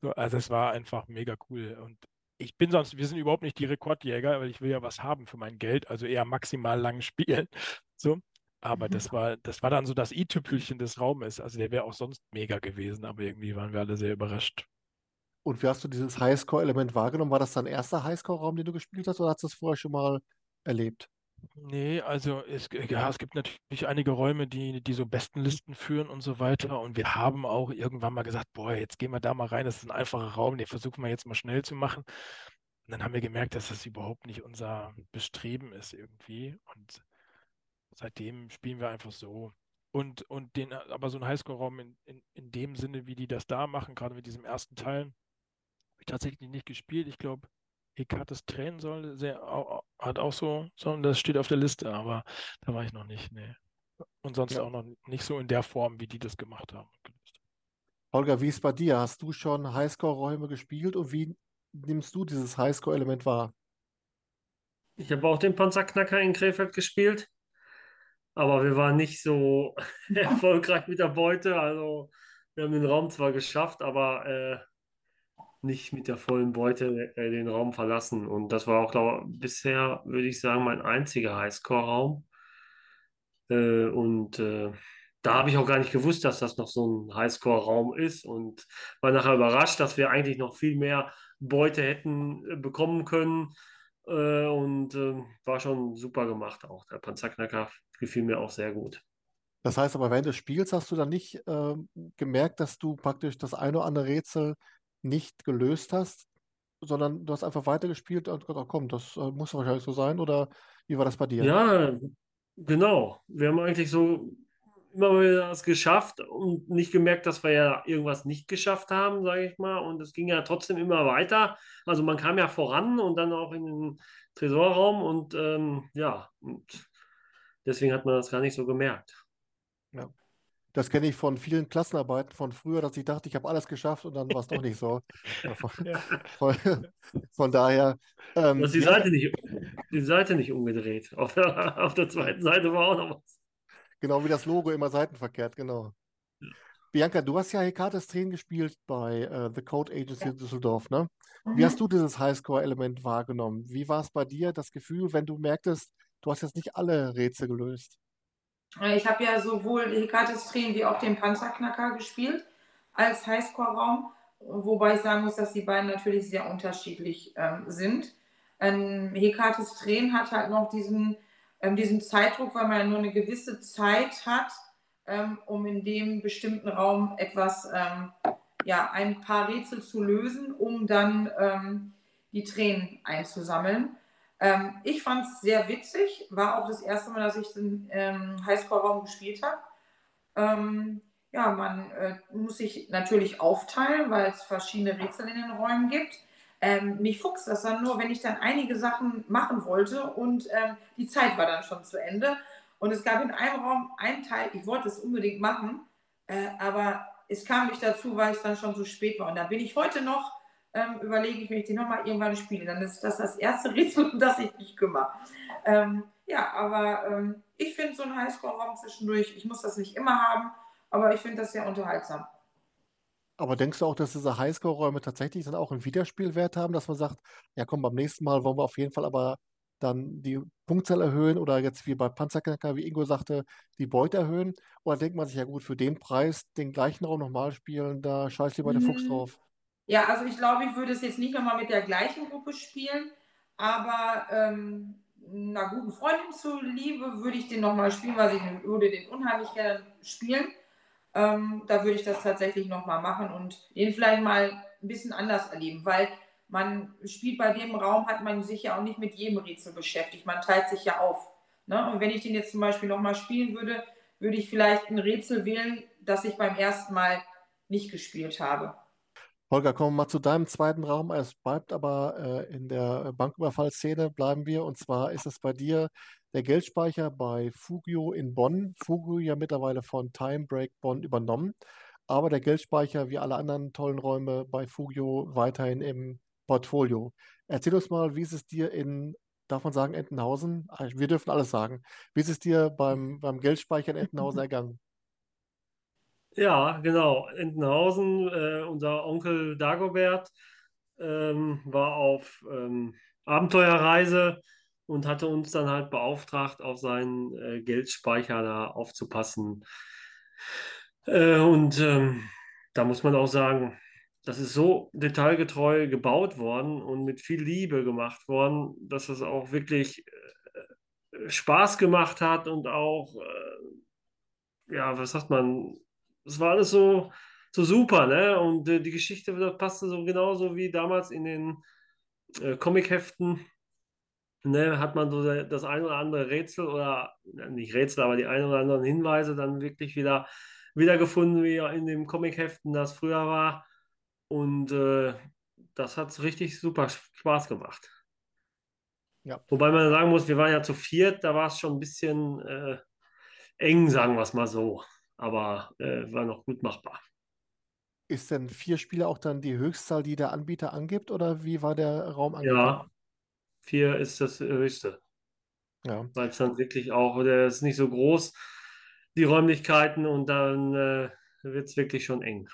So, also es war einfach mega cool. Und ich bin sonst, wir sind überhaupt nicht die Rekordjäger, weil ich will ja was haben für mein Geld, also eher maximal lang spielen. So. Aber mhm. das war, das war dann so das i-Tüpfelchen des Raumes. Also der wäre auch sonst mega gewesen, aber irgendwie waren wir alle sehr überrascht. Und wie hast du dieses Highscore-Element wahrgenommen? War das dein erster Highscore-Raum, den du gespielt hast, oder hast du das vorher schon mal erlebt? Nee, also es, ja, es gibt natürlich einige Räume, die, die so Bestenlisten führen und so weiter. Und wir haben auch irgendwann mal gesagt, boah, jetzt gehen wir da mal rein, das ist ein einfacher Raum, den versuchen wir jetzt mal schnell zu machen. Und dann haben wir gemerkt, dass das überhaupt nicht unser Bestreben ist irgendwie. Und seitdem spielen wir einfach so. Und, und den, aber so ein Highscore-Raum in, in, in dem Sinne, wie die das da machen, gerade mit diesem ersten Teil, ich tatsächlich nicht gespielt. Ich glaube, Hekates Tränen soll sehr, hat auch so, so, das steht auf der Liste, aber da war ich noch nicht. Nee. Und sonst ja. auch noch nicht so in der Form, wie die das gemacht haben. Holger, wie ist es bei dir? Hast du schon Highscore-Räume gespielt und wie nimmst du dieses Highscore-Element wahr? Ich habe auch den Panzerknacker in Krefeld gespielt, aber wir waren nicht so erfolgreich mit der Beute. Also wir haben den Raum zwar geschafft, aber äh, nicht mit der vollen Beute äh, den Raum verlassen. Und das war auch glaub, bisher, würde ich sagen, mein einziger Highscore-Raum. Äh, und äh, da habe ich auch gar nicht gewusst, dass das noch so ein Highscore-Raum ist und war nachher überrascht, dass wir eigentlich noch viel mehr Beute hätten äh, bekommen können. Äh, und ähm, war schon super gemacht auch. Der Panzerknacker gefiel mir auch sehr gut. Das heißt aber, während des Spiels hast du dann nicht äh, gemerkt, dass du praktisch das eine oder andere Rätsel nicht gelöst hast, sondern du hast einfach weitergespielt und gedacht, komm, das äh, muss wahrscheinlich so sein. Oder wie war das bei dir? Ja, genau. Wir haben eigentlich so immer wieder das geschafft und nicht gemerkt, dass wir ja irgendwas nicht geschafft haben, sage ich mal. Und es ging ja trotzdem immer weiter. Also man kam ja voran und dann auch in den Tresorraum und ähm, ja, und Deswegen hat man das gar nicht so gemerkt. Ja. Das kenne ich von vielen Klassenarbeiten von früher, dass ich dachte, ich habe alles geschafft und dann war es doch nicht so. Von, von, von daher. Ähm, du hast die, ja, Seite nicht, die Seite nicht umgedreht. Auf der, auf der zweiten Seite war auch noch was. Genau wie das Logo immer seitenverkehrt, genau. Bianca, du hast ja Hekates Tränen gespielt bei uh, The Code Agency ja. Düsseldorf, ne? Mhm. Wie hast du dieses Highscore-Element wahrgenommen? Wie war es bei dir, das Gefühl, wenn du merktest, du hast jetzt nicht alle Rätsel gelöst? Äh, ich habe ja sowohl Hekates Tränen wie auch den Panzerknacker gespielt als Highscore-Raum, wobei ich sagen muss, dass die beiden natürlich sehr unterschiedlich ähm, sind. Ähm, Hekates Tränen hat halt noch diesen, ähm, diesen Zeitdruck, weil man ja nur eine gewisse Zeit hat, ähm, um in dem bestimmten Raum etwas, ähm, ja, ein paar Rätsel zu lösen, um dann ähm, die Tränen einzusammeln. Ähm, ich fand es sehr witzig, war auch das erste Mal, dass ich den ähm, Highscore-Raum gespielt habe. Ähm, ja, man äh, muss sich natürlich aufteilen, weil es verschiedene Rätsel in den Räumen gibt. Ähm, mich fuchst das dann nur, wenn ich dann einige Sachen machen wollte und ähm, die Zeit war dann schon zu Ende. Und es gab in einem Raum einen Teil, ich wollte es unbedingt machen, äh, aber es kam nicht dazu, weil es dann schon zu spät war. Und da bin ich heute noch ähm, überlege ich, wenn ich die nochmal irgendwann spiele, dann ist das das erste Rätsel, um das ich mich kümmere. Ähm, ja, aber ähm, ich finde so einen Highscore-Raum zwischendurch, ich muss das nicht immer haben, aber ich finde das sehr unterhaltsam. Aber denkst du auch, dass diese Highscore-Räume tatsächlich dann auch einen Wiederspielwert haben, dass man sagt, ja komm, beim nächsten Mal wollen wir auf jeden Fall aber dann die Punktzahl erhöhen oder jetzt wie bei Panzerknacker, wie Ingo sagte, die Beute erhöhen? Oder denkt man sich, ja gut, für den Preis den gleichen Raum nochmal spielen, da scheiß lieber der Fuchs drauf? Ja, also ich glaube, ich würde es jetzt nicht nochmal mit der gleichen Gruppe spielen, aber ähm, einer guten Freundin zuliebe würde ich den nochmal spielen, weil ich würde den unheimlich gerne spielen. Ähm, da würde ich das tatsächlich nochmal machen und den vielleicht mal ein bisschen anders erleben, weil man spielt bei dem Raum, hat man sich ja auch nicht mit jedem Rätsel beschäftigt. Man teilt sich ja auf. Ne? Und wenn ich den jetzt zum Beispiel nochmal spielen würde, würde ich vielleicht ein Rätsel wählen, das ich beim ersten Mal nicht gespielt habe. Holger, kommen wir mal zu deinem zweiten Raum. Es bleibt aber äh, in der Banküberfallszene, bleiben wir. Und zwar ist es bei dir der Geldspeicher bei Fugio in Bonn. Fugio ja mittlerweile von Time Break Bonn übernommen. Aber der Geldspeicher, wie alle anderen tollen Räume bei Fugio, weiterhin im Portfolio. Erzähl uns mal, wie ist es dir in, darf man sagen, Entenhausen? Ah, wir dürfen alles sagen. Wie ist es dir beim, beim Geldspeicher in Entenhausen ergangen? Ja, genau. Entenhausen, äh, unser Onkel Dagobert ähm, war auf ähm, Abenteuerreise und hatte uns dann halt beauftragt, auf seinen äh, Geldspeicher da aufzupassen. Äh, und ähm, da muss man auch sagen, das ist so detailgetreu gebaut worden und mit viel Liebe gemacht worden, dass es auch wirklich äh, Spaß gemacht hat und auch, äh, ja, was sagt man, das war alles so, so super, ne? Und äh, die Geschichte passte so genauso wie damals in den äh, Comicheften. Ne, hat man so das ein oder andere Rätsel oder nicht Rätsel, aber die ein oder anderen Hinweise dann wirklich wieder wiedergefunden, wie in den Comicheften das früher war. Und äh, das hat richtig super Spaß gemacht. Ja. Wobei man sagen muss, wir waren ja zu viert, da war es schon ein bisschen äh, eng, sagen wir es mal so aber äh, war noch gut machbar. Ist denn vier Spieler auch dann die Höchstzahl, die der Anbieter angibt, oder wie war der Raum angegeben? Ja, vier ist das höchste. Ja. Weil es dann wirklich auch, der ist nicht so groß, die Räumlichkeiten, und dann äh, wird es wirklich schon eng.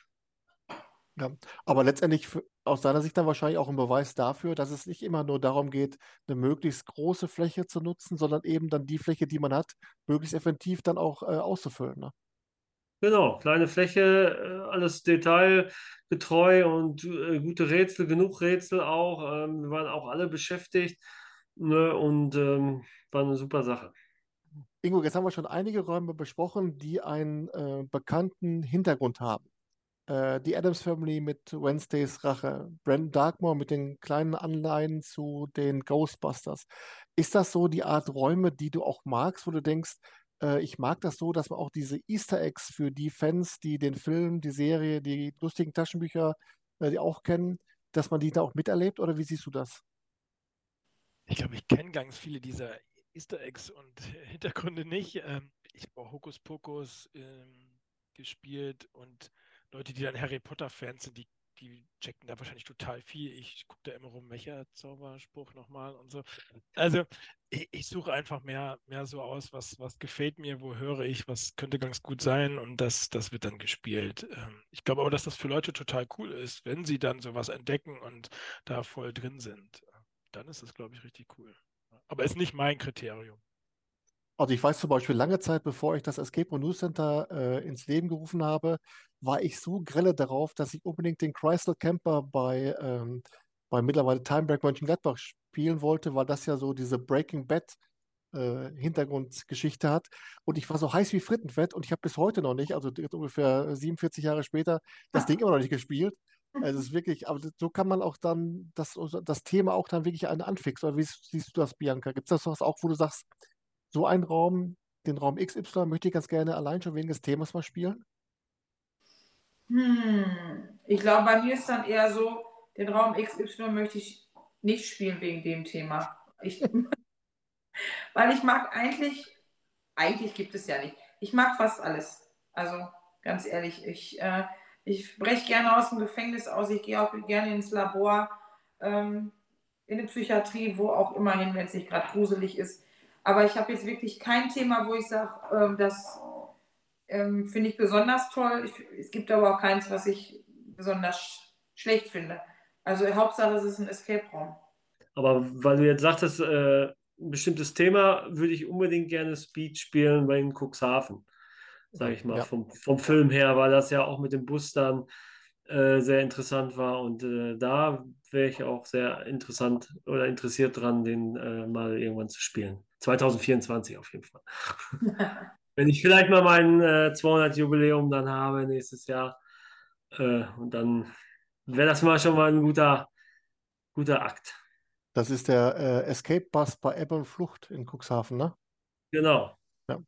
Ja, aber letztendlich aus deiner Sicht dann wahrscheinlich auch ein Beweis dafür, dass es nicht immer nur darum geht, eine möglichst große Fläche zu nutzen, sondern eben dann die Fläche, die man hat, möglichst effektiv dann auch äh, auszufüllen. Ne? Genau, kleine Fläche, äh, alles detailgetreu und äh, gute Rätsel, genug Rätsel auch. Ähm, wir waren auch alle beschäftigt ne, und ähm, war eine super Sache. Ingo, jetzt haben wir schon einige Räume besprochen, die einen äh, bekannten Hintergrund haben. Äh, die Adams Family mit Wednesdays Rache, Brandon Darkmore mit den kleinen Anleihen zu den Ghostbusters. Ist das so die Art Räume, die du auch magst, wo du denkst, äh, ich mag das so, dass man auch diese Easter Eggs für die Fans, die den Film, die Serie, die lustigen Taschenbücher, äh, die auch kennen, dass man die da auch miterlebt? Oder wie siehst du das? Ich glaube, ich kenne ganz viele dieser Easter Eggs und Hintergründe nicht. Ähm, ich habe auch Hokus Pokus ähm, gespielt und Leute, die dann Harry Potter-Fans sind, die, die checken da wahrscheinlich total viel. Ich gucke da immer rum, welcher Zauberspruch nochmal und so. Also ich, ich, suche einfach mehr, mehr so aus, was, was gefällt mir, wo höre ich, was könnte ganz gut sein und das, das wird dann gespielt. Ähm, ich glaube aber, dass das für Leute total cool ist, wenn sie dann sowas entdecken und da voll drin sind. Dann ist das, glaube ich, richtig cool. Aber ist nicht mein Kriterium. Also ich weiß zum Beispiel lange Zeit, bevor ich das Escape Room News Center äh, ins Leben gerufen habe, war ich so grelle darauf, dass ich unbedingt den Crystal Camper bei, ähm, bei mittlerweile Timebreak Mönchengladbach spielen wollte, weil das ja so diese Breaking Bad äh, Hintergrundgeschichte hat. Und ich war so heiß wie Frittenfett und ich habe bis heute noch nicht, also ungefähr 47 Jahre später, das Ding immer noch nicht gespielt. Also es ist wirklich, aber so kann man auch dann das, das Thema auch dann wirklich einen anfixen. Oder wie siehst du das, Bianca? Gibt es das was auch, wo du sagst, so einen Raum, den Raum XY, möchte ich ganz gerne allein schon wegen des Themas mal spielen? Hm, ich glaube, bei mir ist dann eher so, den Raum XY möchte ich nicht spielen wegen dem Thema. Ich, weil ich mag eigentlich, eigentlich gibt es ja nicht, ich mag fast alles. Also ganz ehrlich, ich, äh, ich breche gerne aus dem Gefängnis aus, ich gehe auch gerne ins Labor, ähm, in die Psychiatrie, wo auch immer hin, wenn es nicht gerade gruselig ist. Aber ich habe jetzt wirklich kein Thema, wo ich sage, ähm, das ähm, finde ich besonders toll. Ich, es gibt aber auch keins, was ich besonders sch schlecht finde. Also Hauptsache, es ist ein Escape-Raum. Aber weil du jetzt sagtest, äh, ein bestimmtes Thema, würde ich unbedingt gerne Speed spielen bei in Cuxhaven, sage ich mal, ja. vom, vom Film her, weil das ja auch mit dem Bus dann äh, sehr interessant war. Und äh, da wäre ich auch sehr interessant oder interessiert dran, den äh, mal irgendwann zu spielen. 2024 auf jeden Fall. Wenn ich vielleicht mal mein äh, 200-Jubiläum dann habe nächstes Jahr, äh, und dann wäre das mal schon mal ein guter, guter Akt. Das ist der äh, Escape Bus bei Ebbe und Flucht in Cuxhaven, ne? Genau. Ja.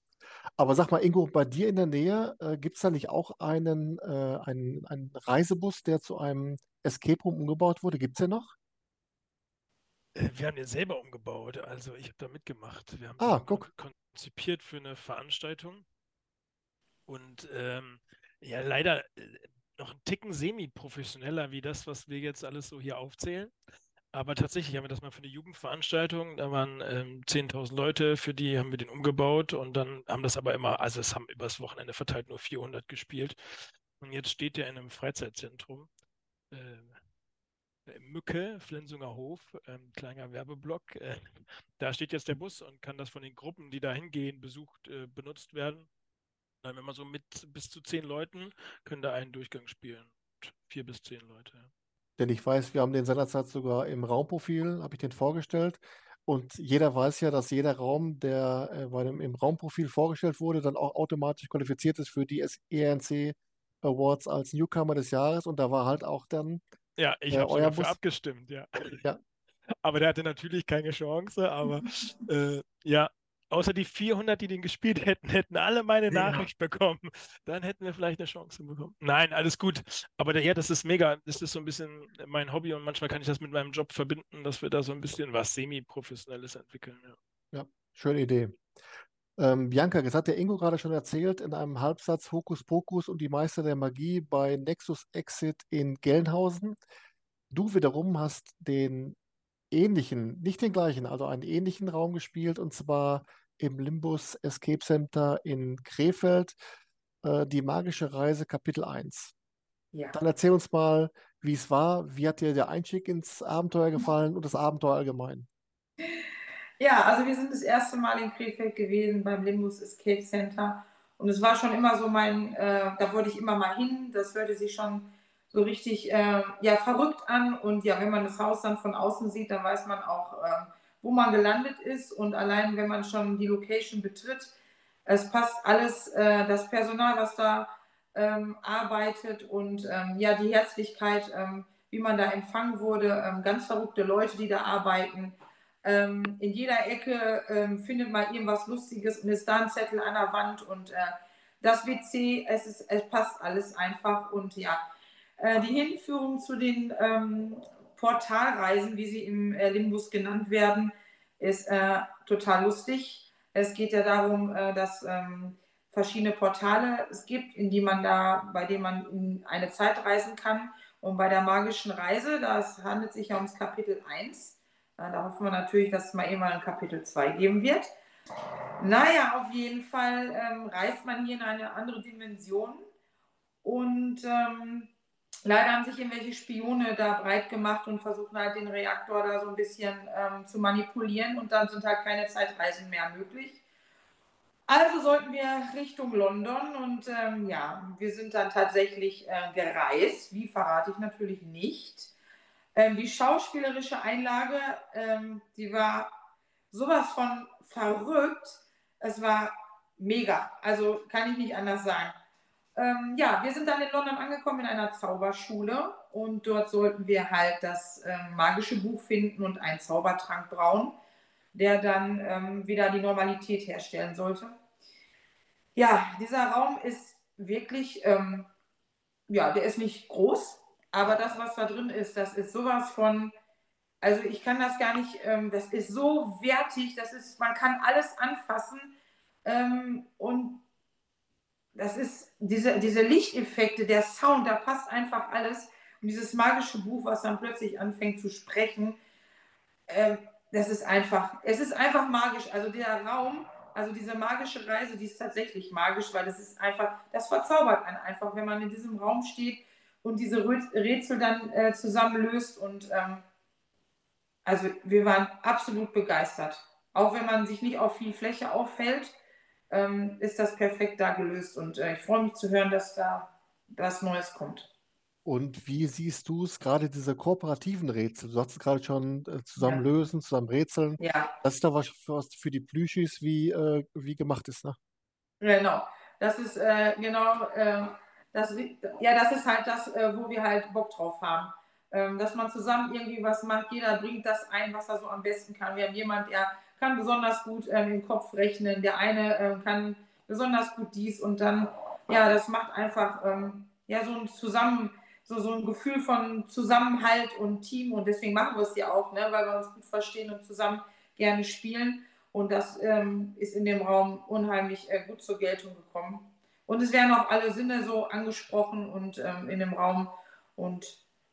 Aber sag mal, Ingo, bei dir in der Nähe äh, gibt es da nicht auch einen, äh, einen, einen Reisebus, der zu einem Escape Room umgebaut wurde? Gibt es den noch? Äh, wir haben den selber umgebaut, also ich habe da mitgemacht. Wir haben ah, guck. konzipiert für eine Veranstaltung. Und ähm, ja, leider äh, noch ein Ticken semi-professioneller wie das, was wir jetzt alles so hier aufzählen. Aber tatsächlich haben wir das mal für eine Jugendveranstaltung, da waren ähm, 10.000 Leute, für die haben wir den umgebaut und dann haben das aber immer, also es haben übers Wochenende verteilt nur 400 gespielt. Und jetzt steht der in einem Freizeitzentrum. Äh, Mücke, Flensunger Hof, ähm, kleiner Werbeblock. Äh, da steht jetzt der Bus und kann das von den Gruppen, die da hingehen, besucht, äh, benutzt werden. Dann, wenn man so mit bis zu zehn Leuten, können da einen Durchgang spielen. Vier bis zehn Leute. Denn ich weiß, wir haben den seinerzeit sogar im Raumprofil, habe ich den vorgestellt. Und jeder weiß ja, dass jeder Raum, der äh, bei dem, im Raumprofil vorgestellt wurde, dann auch automatisch qualifiziert ist für die ENC Awards als Newcomer des Jahres. Und da war halt auch dann ja, ich äh, habe dafür abgestimmt, ja. ja. Aber der hatte natürlich keine Chance, aber äh, ja, außer die 400, die den gespielt hätten, hätten alle meine ja. Nachricht bekommen. Dann hätten wir vielleicht eine Chance bekommen. Nein, alles gut. Aber der, ja, das ist mega. Das ist so ein bisschen mein Hobby und manchmal kann ich das mit meinem Job verbinden, dass wir da so ein bisschen was semi-professionelles entwickeln. Ja. ja, schöne Idee. Ähm, Bianca, das hat der Ingo gerade schon erzählt in einem Halbsatz Hokus Pokus und die Meister der Magie bei Nexus Exit in Gelnhausen. Du wiederum hast den ähnlichen, nicht den gleichen, also einen ähnlichen Raum gespielt und zwar im Limbus Escape Center in Krefeld, äh, die magische Reise Kapitel 1. Ja. Dann erzähl uns mal, wie es war, wie hat dir der Einstieg ins Abenteuer gefallen und das Abenteuer allgemein? Ja, also wir sind das erste Mal in Krefeld gewesen beim Limbus Escape Center. Und es war schon immer so mein, äh, da wollte ich immer mal hin. Das hörte sich schon so richtig äh, ja, verrückt an. Und ja, wenn man das Haus dann von außen sieht, dann weiß man auch, äh, wo man gelandet ist. Und allein wenn man schon die Location betritt, es passt alles, äh, das Personal, was da ähm, arbeitet und ähm, ja, die Herzlichkeit, ähm, wie man da empfangen wurde, ähm, ganz verrückte Leute, die da arbeiten. Ähm, in jeder Ecke ähm, findet man irgendwas Lustiges und ist da ein Zettel an der Wand und äh, das WC, es, ist, es passt alles einfach und ja, äh, die Hinführung zu den ähm, Portalreisen, wie sie im äh, Limbus genannt werden, ist äh, total lustig. Es geht ja darum, äh, dass ähm, verschiedene Portale es gibt, in die man da, bei denen man in eine Zeit reisen kann. Und bei der magischen Reise, das handelt sich ja ums Kapitel 1. Da hoffen wir natürlich, dass es mal immer ein Kapitel 2 geben wird. Naja, auf jeden Fall ähm, reist man hier in eine andere Dimension. Und ähm, leider haben sich irgendwelche Spione da breit gemacht und versuchen halt den Reaktor da so ein bisschen ähm, zu manipulieren. Und dann sind halt keine Zeitreisen mehr möglich. Also sollten wir Richtung London und ähm, ja, wir sind dann tatsächlich äh, gereist. Wie verrate ich natürlich nicht. Ähm, die schauspielerische Einlage, ähm, die war sowas von verrückt. Es war mega. Also kann ich nicht anders sagen. Ähm, ja, wir sind dann in London angekommen in einer Zauberschule und dort sollten wir halt das ähm, magische Buch finden und einen Zaubertrank brauen, der dann ähm, wieder die Normalität herstellen sollte. Ja, dieser Raum ist wirklich, ähm, ja, der ist nicht groß, aber das, was da drin ist, das ist sowas von also ich kann das gar nicht, ähm, das ist so wertig, das ist, man kann alles anfassen ähm, und das ist diese, diese Lichteffekte, der Sound, da passt einfach alles. Und dieses magische Buch, was dann plötzlich anfängt zu sprechen, ähm, das ist einfach, es ist einfach magisch. Also der Raum, also diese magische Reise, die ist tatsächlich magisch, weil es ist einfach, das verzaubert einen einfach, wenn man in diesem Raum steht und diese Rätsel dann äh, zusammenlöst und ähm, also wir waren absolut begeistert. Auch wenn man sich nicht auf viel Fläche aufhält, ähm, ist das perfekt da gelöst. Und äh, ich freue mich zu hören, dass da was Neues kommt. Und wie siehst du es, gerade diese kooperativen Rätsel? Du hast es gerade schon äh, zusammen ja. lösen, zusammen rätseln. Ja. Das ist da was für, für die Plüschis wie, äh, wie gemacht ist, ne? Genau. Das ist äh, genau, äh, das, ja, das ist halt das, äh, wo wir halt Bock drauf haben. Ähm, dass man zusammen irgendwie was macht. Jeder bringt das ein, was er so am besten kann. Wir haben jemanden, der kann besonders gut ähm, im Kopf rechnen, der eine ähm, kann besonders gut dies und dann, ja, das macht einfach ja, so ein Zusammen, so, so ein Gefühl von Zusammenhalt und Team und deswegen machen wir es ja auch, ne, weil wir uns gut verstehen und zusammen gerne spielen. Und das ähm, ist in dem Raum unheimlich äh, gut zur Geltung gekommen. Und es werden auch alle Sinne so angesprochen und ähm, in dem Raum. Und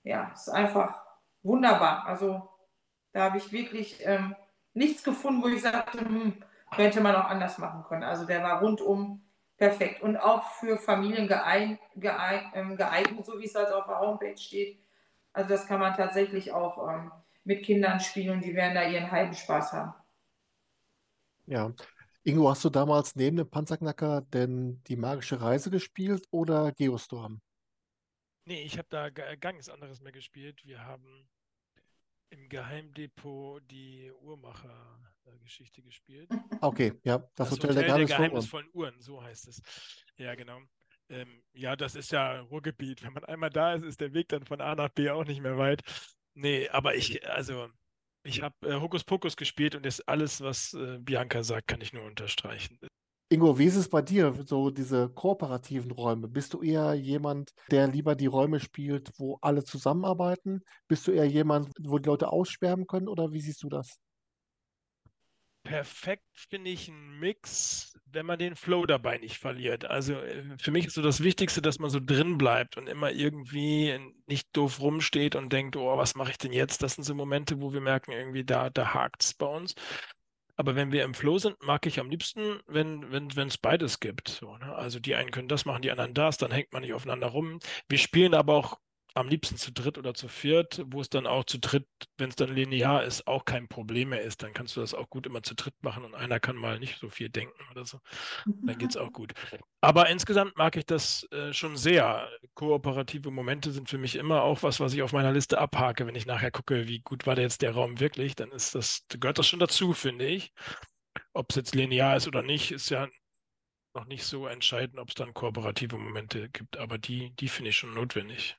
ja, ist einfach wunderbar. Also da habe ich wirklich ähm, nichts gefunden, wo ich sagte, hm, könnte man auch anders machen können. Also der war rundum perfekt und auch für Familien geeignet, ähm, geeignet so wie es halt auf der Homepage steht. Also das kann man tatsächlich auch ähm, mit Kindern spielen, die werden da ihren halben Spaß haben. Ja. Ingo, hast du damals neben dem Panzerknacker denn die magische Reise gespielt oder Geostorm? Nee, ich habe da gar nichts anderes mehr gespielt. Wir haben im Geheimdepot die Uhrmacher-Geschichte gespielt. Okay, ja, das, das Hotel, Hotel der, der geheimnisvollen Uhren, so heißt es. Ja, genau. Ähm, ja, das ist ja Ruhrgebiet. Wenn man einmal da ist, ist der Weg dann von A nach B auch nicht mehr weit. Nee, aber ich, also, ich habe äh, Hokuspokus gespielt und das alles, was äh, Bianca sagt, kann ich nur unterstreichen. Ingo, wie ist es bei dir, so diese kooperativen Räume? Bist du eher jemand, der lieber die Räume spielt, wo alle zusammenarbeiten? Bist du eher jemand, wo die Leute aussterben können oder wie siehst du das? Perfekt finde ich einen Mix, wenn man den Flow dabei nicht verliert. Also äh, für mich ist so das Wichtigste, dass man so drin bleibt und immer irgendwie nicht doof rumsteht und denkt, oh, was mache ich denn jetzt? Das sind so Momente, wo wir merken, irgendwie da, da hakt es bei uns. Aber wenn wir im Flow sind, mag ich am liebsten, wenn es wenn, beides gibt. So, ne? Also die einen können das machen, die anderen das, dann hängt man nicht aufeinander rum. Wir spielen aber auch am liebsten zu dritt oder zu viert, wo es dann auch zu dritt, wenn es dann linear ist, auch kein Problem mehr ist. Dann kannst du das auch gut immer zu dritt machen und einer kann mal nicht so viel denken oder so. Dann geht es auch gut. Aber insgesamt mag ich das äh, schon sehr. Kooperative Momente sind für mich immer auch was, was ich auf meiner Liste abhake. Wenn ich nachher gucke, wie gut war der jetzt der Raum wirklich, dann ist das, gehört das schon dazu, finde ich. Ob es jetzt linear ist oder nicht, ist ja noch nicht so entscheidend, ob es dann kooperative Momente gibt. Aber die, die finde ich schon notwendig.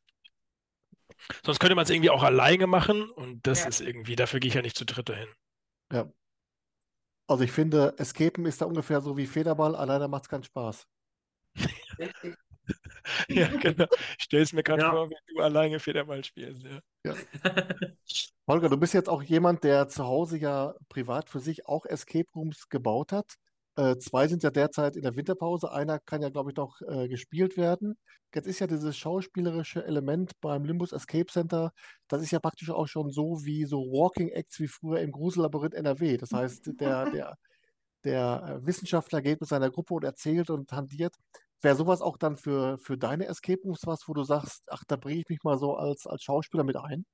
Sonst könnte man es irgendwie auch alleine machen und das ja. ist irgendwie, dafür gehe ich ja nicht zu dritt dahin. Ja. Also ich finde, Escapen ist da ungefähr so wie Federball, alleine macht es keinen Spaß. Richtig. Ja, genau. Ich stelle es mir gerade Ja. vor, wie du alleine Federball spielst. Ja. Holger, du bist jetzt auch jemand, der zu Hause ja privat für sich auch Escape Rooms gebaut hat. Äh, zwei sind ja derzeit in der Winterpause. Einer kann ja, glaube ich, noch äh, gespielt werden. Jetzt ist ja dieses schauspielerische Element beim Limbus Escape Center, das ist ja praktisch auch schon so wie so Walking Acts wie früher im Grusellabyrinth NRW. Das heißt, der, der, der äh, Wissenschaftler geht mit seiner Gruppe und erzählt und hantiert. Wäre sowas auch dann für, für deine Escape Rooms was, wo du sagst, ach, da bringe ich mich mal so als, als Schauspieler mit ein?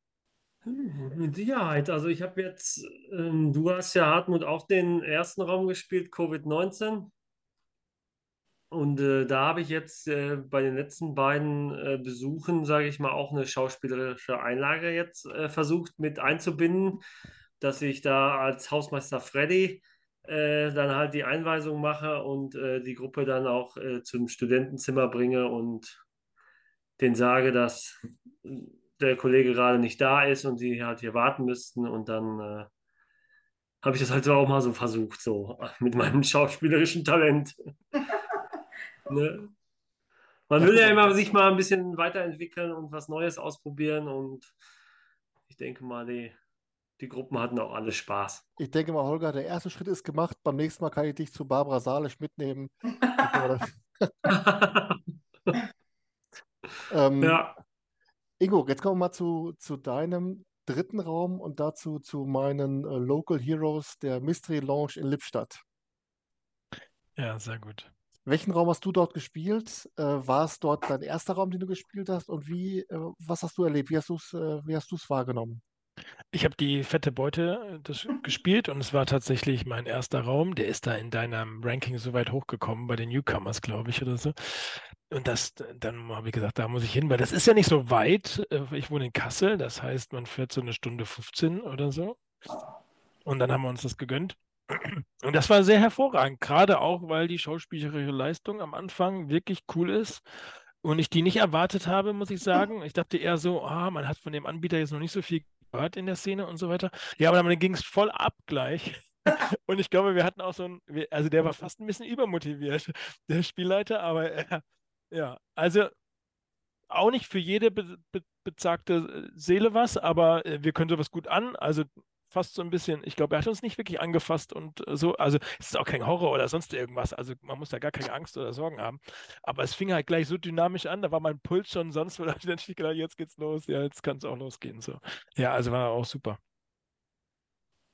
Hm, Mit Sicherheit. Also ich habe jetzt, ähm, du hast ja Hartmut auch den ersten Raum gespielt, Covid-19. Und äh, da habe ich jetzt äh, bei den letzten beiden äh, Besuchen, sage ich mal, auch eine schauspielerische Einlage jetzt äh, versucht mit einzubinden, dass ich da als Hausmeister Freddy äh, dann halt die Einweisung mache und äh, die Gruppe dann auch zum Studentenzimmer bringe und denen sage, dass der Kollege gerade nicht da ist und die halt hier warten müssten und dann äh, habe ich das halt auch mal so versucht, so mit meinem schauspielerischen Talent. Ne? Man will ja immer sich mal ein bisschen weiterentwickeln und was Neues ausprobieren und ich denke mal, die, die Gruppen hatten auch alle Spaß. Ich denke mal, Holger, der erste Schritt ist gemacht. Beim nächsten Mal kann ich dich zu Barbara Salisch mitnehmen. Ähm, Ja, Ingo, jetzt kommen wir mal zu, zu deinem dritten Raum und dazu zu meinen äh, Local Heroes der Mystery Lounge in Lippstadt. ja, sehr gut. Welchen Raum hast du dort gespielt? Äh, war es dort dein erster Raum, den du gespielt hast? Und wie, äh, was hast du erlebt? Wie hast du es, äh, wie hast du es wahrgenommen? Ich habe die fette Beute äh, das gespielt und es war tatsächlich mein erster Raum. Der ist da in deinem Ranking so weit hochgekommen bei den Newcomers, glaube ich, oder so. Und das, dann habe ich gesagt, da muss ich hin, weil das ist ja nicht so weit. Äh, Ich wohne in Kassel, das heißt, man fährt so eine Stunde 15 oder so. Und dann haben wir uns das gegönnt. Und das war sehr hervorragend, gerade auch, weil die schauspielerische Leistung am Anfang wirklich cool ist und ich die nicht erwartet habe, muss ich sagen. Ich dachte eher so, ah, man hat von dem Anbieter jetzt noch nicht so viel gehört in der Szene und so weiter. Ja, aber dann ging es voll ab gleich. Und ich glaube, wir hatten auch so ein, also der war fast ein bisschen übermotiviert, der Spielleiter, aber äh, ja, also auch nicht für jede be be bezagte Seele was, aber äh, wir können sowas gut an. Also fast so ein bisschen, ich glaube, er hat uns nicht wirklich angefasst und äh, so. Also es ist auch kein Horror oder sonst irgendwas. Also man muss da gar keine Angst oder Sorgen haben. Aber es fing halt gleich so dynamisch an, da war mein Puls schon sonst, hab ich dann gedacht, jetzt geht's los, ja, jetzt kann es auch losgehen. So. Ja, also war auch super.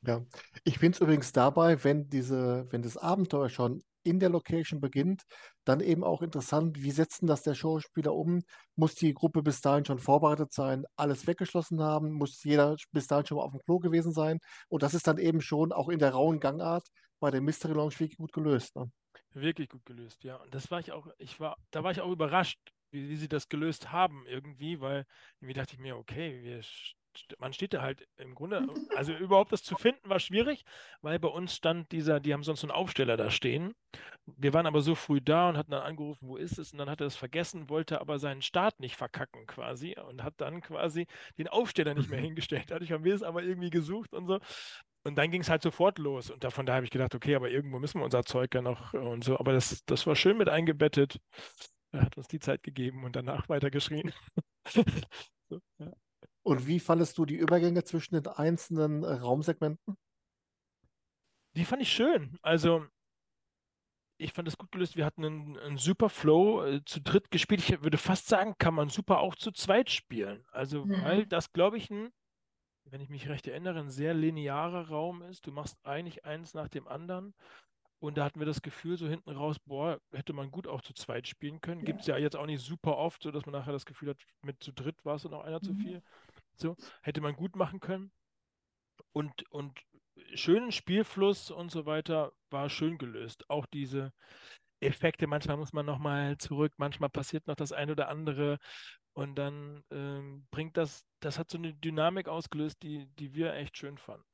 Ja, ich finde es übrigens dabei, wenn diese, wenn das Abenteuer schon in der Location beginnt, dann eben auch interessant, wie setzt denn das der Schauspieler um? Muss die Gruppe bis dahin schon vorbereitet sein, alles weggeschlossen haben? Muss jeder bis dahin schon mal auf dem Klo gewesen sein? Und das ist dann eben schon auch in der rauen Gangart bei der Mystery Lounge wirklich gut gelöst. Ne? Wirklich gut gelöst, ja. Und das war ich auch, ich war, da war ich auch überrascht, wie, wie sie das gelöst haben irgendwie, weil irgendwie dachte ich mir, okay, wir, man steht da halt im Grunde, also überhaupt das zu finden war schwierig, weil bei uns stand dieser, die haben sonst so einen Aufsteller da stehen. Wir waren aber so früh da und hatten dann angerufen, wo ist es? Und dann hat er es vergessen, wollte aber seinen Start nicht verkacken quasi und hat dann quasi den Aufsteller nicht mehr hingestellt. Dadurch haben wir es aber irgendwie gesucht und so. Und dann ging es halt sofort los. Und davon da habe ich gedacht, okay, aber irgendwo müssen wir unser Zeug ja noch und so. Aber das, das war schön mit eingebettet. Er hat uns die Zeit gegeben und danach weitergeschrien. so, ja. Und wie fandest du die Übergänge zwischen den einzelnen äh, Raumsegmenten? Die fand ich schön. Also, ich fand das gut gelöst. Wir hatten einen, einen super Flow äh, zu dritt gespielt. Ich würde fast sagen, kann man super auch zu zweit spielen. Also, Mhm. weil das, glaube ich, ein, wenn ich mich recht erinnere, ein sehr linearer Raum ist. Du machst eigentlich eins nach dem anderen. Und da hatten wir das Gefühl, so hinten raus, boah, hätte man gut auch zu zweit spielen können. Gibt es ja jetzt auch nicht super oft, so dass man nachher das Gefühl hat, mit zu dritt war es und auch einer zu Mhm. viel. So, hätte man gut machen können. Und, und schönen Spielfluss und so weiter war schön gelöst. Auch diese Effekte, manchmal muss man nochmal zurück, manchmal passiert noch das eine oder andere. Und dann ähm, bringt das, das hat so eine Dynamik ausgelöst, die, die wir echt schön fanden.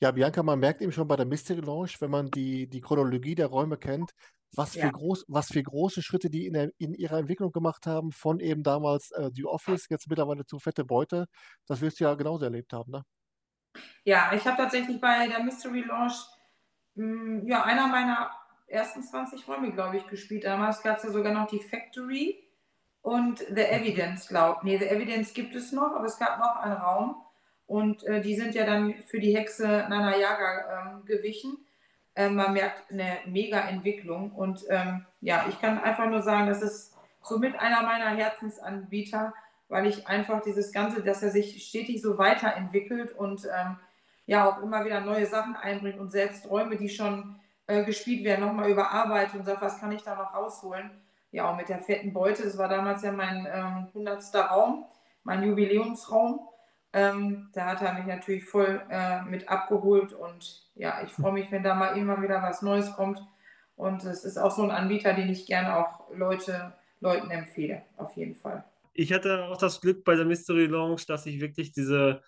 Ja, Bianca, man merkt eben schon bei der Mystery Lounge, wenn man die, die Chronologie der Räume kennt, was für, Ja. groß, was für große Schritte die in, der, in ihrer Entwicklung gemacht haben, von eben damals äh, The Office, jetzt mittlerweile zu Fette Beute. Das wirst du ja genauso erlebt haben, ne? Ja, ich habe tatsächlich bei der Mystery Lounge mh, ja, einer meiner ersten 20 Räume, glaube ich, gespielt. Damals gab es ja sogar noch die Factory. und The Evidence, glaubt. Nee, The Evidence gibt es noch, aber es gab noch einen Raum. Und äh, die sind ja dann für die Hexe Nana Yaga ähm, gewichen. Ähm, man merkt eine mega Entwicklung. Und ähm, ja, ich kann einfach nur sagen, das ist somit einer meiner Herzensanbieter, weil ich einfach dieses Ganze, dass er sich stetig so weiterentwickelt und ähm, ja auch immer wieder neue Sachen einbringt und selbst Räume, die schon äh, gespielt werden, nochmal überarbeitet und sagt, was kann ich da noch rausholen. Ja, auch mit der fetten Beute, das war damals ja mein ähm, 100. Raum, mein Jubiläumsraum. Ähm, da hat er mich natürlich voll äh, mit abgeholt und ja, ich freue mich, wenn da mal immer wieder was Neues kommt. Und es ist auch so ein Anbieter, den ich gerne auch Leute, Leuten empfehle, auf jeden Fall. Ich hatte auch das Glück bei der Mystery Lounge, dass ich wirklich diese,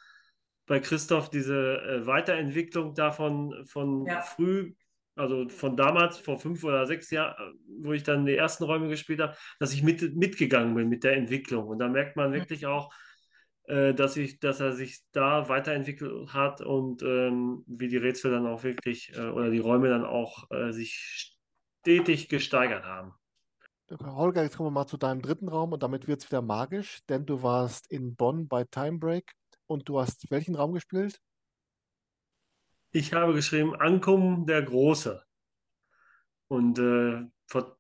bei Christoph, diese äh, Weiterentwicklung davon von Ja. früh, also von damals, vor fünf oder sechs Jahren, wo ich dann die ersten Räume gespielt habe, dass ich mit, mitgegangen bin mit der Entwicklung. Und da merkt man wirklich auch, dass, ich, dass er sich da weiterentwickelt hat und ähm, wie die Rätsel dann auch wirklich äh, oder die Räume dann auch äh, sich stetig gesteigert haben. Holger, jetzt kommen wir mal zu deinem dritten Raum und damit wird es wieder magisch, denn du warst in Bonn bei Time Break und du hast welchen Raum gespielt? Ich habe geschrieben, Ankommen der Große. Und äh, vor,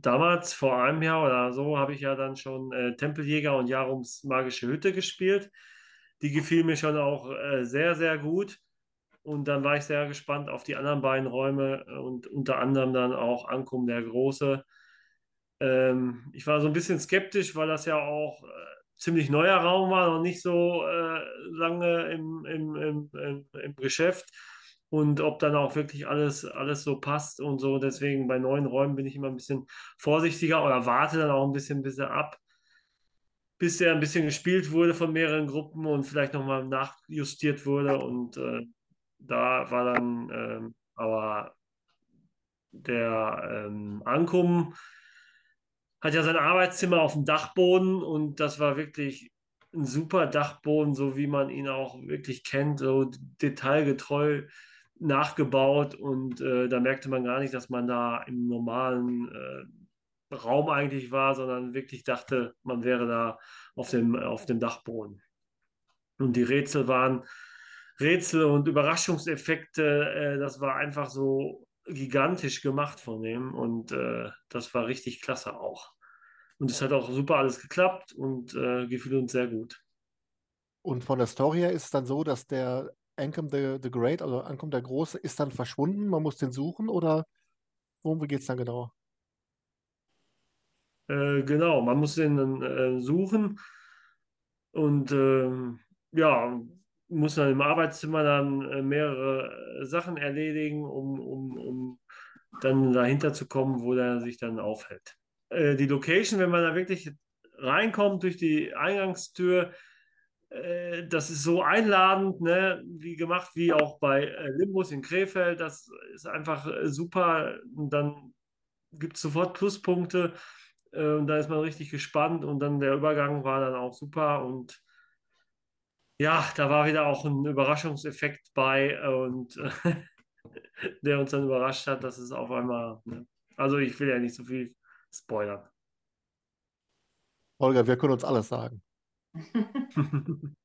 damals, vor einem Jahr oder so, habe ich ja dann schon äh, Tempeljäger und Jarums magische Hütte gespielt. Die gefiel mir schon auch äh, sehr, sehr gut. Und dann war ich sehr gespannt auf die anderen beiden Räume und unter anderem dann auch Ankommen der Große. Ähm, ich war so ein bisschen skeptisch, weil das ja auch äh, ziemlich neuer Raum war, noch nicht so äh, lange im, im, im, im, im Geschäft und ob dann auch wirklich alles, alles so passt und so. Deswegen bei neuen Räumen bin ich immer ein bisschen vorsichtiger oder warte dann auch ein bisschen, bis er ab, bis er ein bisschen gespielt wurde von mehreren Gruppen und vielleicht nochmal nachjustiert wurde. Und äh, da war dann ähm, aber der ähm, Ankommen hat ja sein Arbeitszimmer auf dem Dachboden und das war wirklich ein super Dachboden, so wie man ihn auch wirklich kennt, so detailgetreu nachgebaut und äh, da merkte man gar nicht, dass man da im normalen äh, Raum eigentlich war, sondern wirklich dachte, man wäre da auf dem, auf dem Dachboden. Und die Rätsel waren Rätsel und Überraschungseffekte, äh, das war einfach so gigantisch gemacht von dem und äh, das war richtig klasse auch. Und es hat auch super alles geklappt und äh, gefiel uns sehr gut. Und von der Story her ist es dann so, dass der Ancom the, the Great, also Ancom der Große, ist dann verschwunden, man muss den suchen oder worum geht es dann genau? Äh, genau, man muss den dann äh, suchen und ähm, ja, muss dann im Arbeitszimmer dann äh, mehrere Sachen erledigen, um, um, um dann dahinter zu kommen, wo der sich dann aufhält. Äh, die Location, wenn man da wirklich reinkommt durch die Eingangstür, äh, das ist so einladend, ne? wie gemacht, wie auch bei äh, Limbus in Krefeld. Das ist einfach äh, super. Und dann gibt es sofort Pluspunkte. Äh, und da ist man richtig gespannt. Und dann der Übergang war dann auch super. Und ja, da war wieder auch ein Überraschungseffekt bei und der uns dann überrascht hat, dass es auf einmal, ne? also ich will ja nicht so viel spoilern. Holger, wir können uns alles sagen.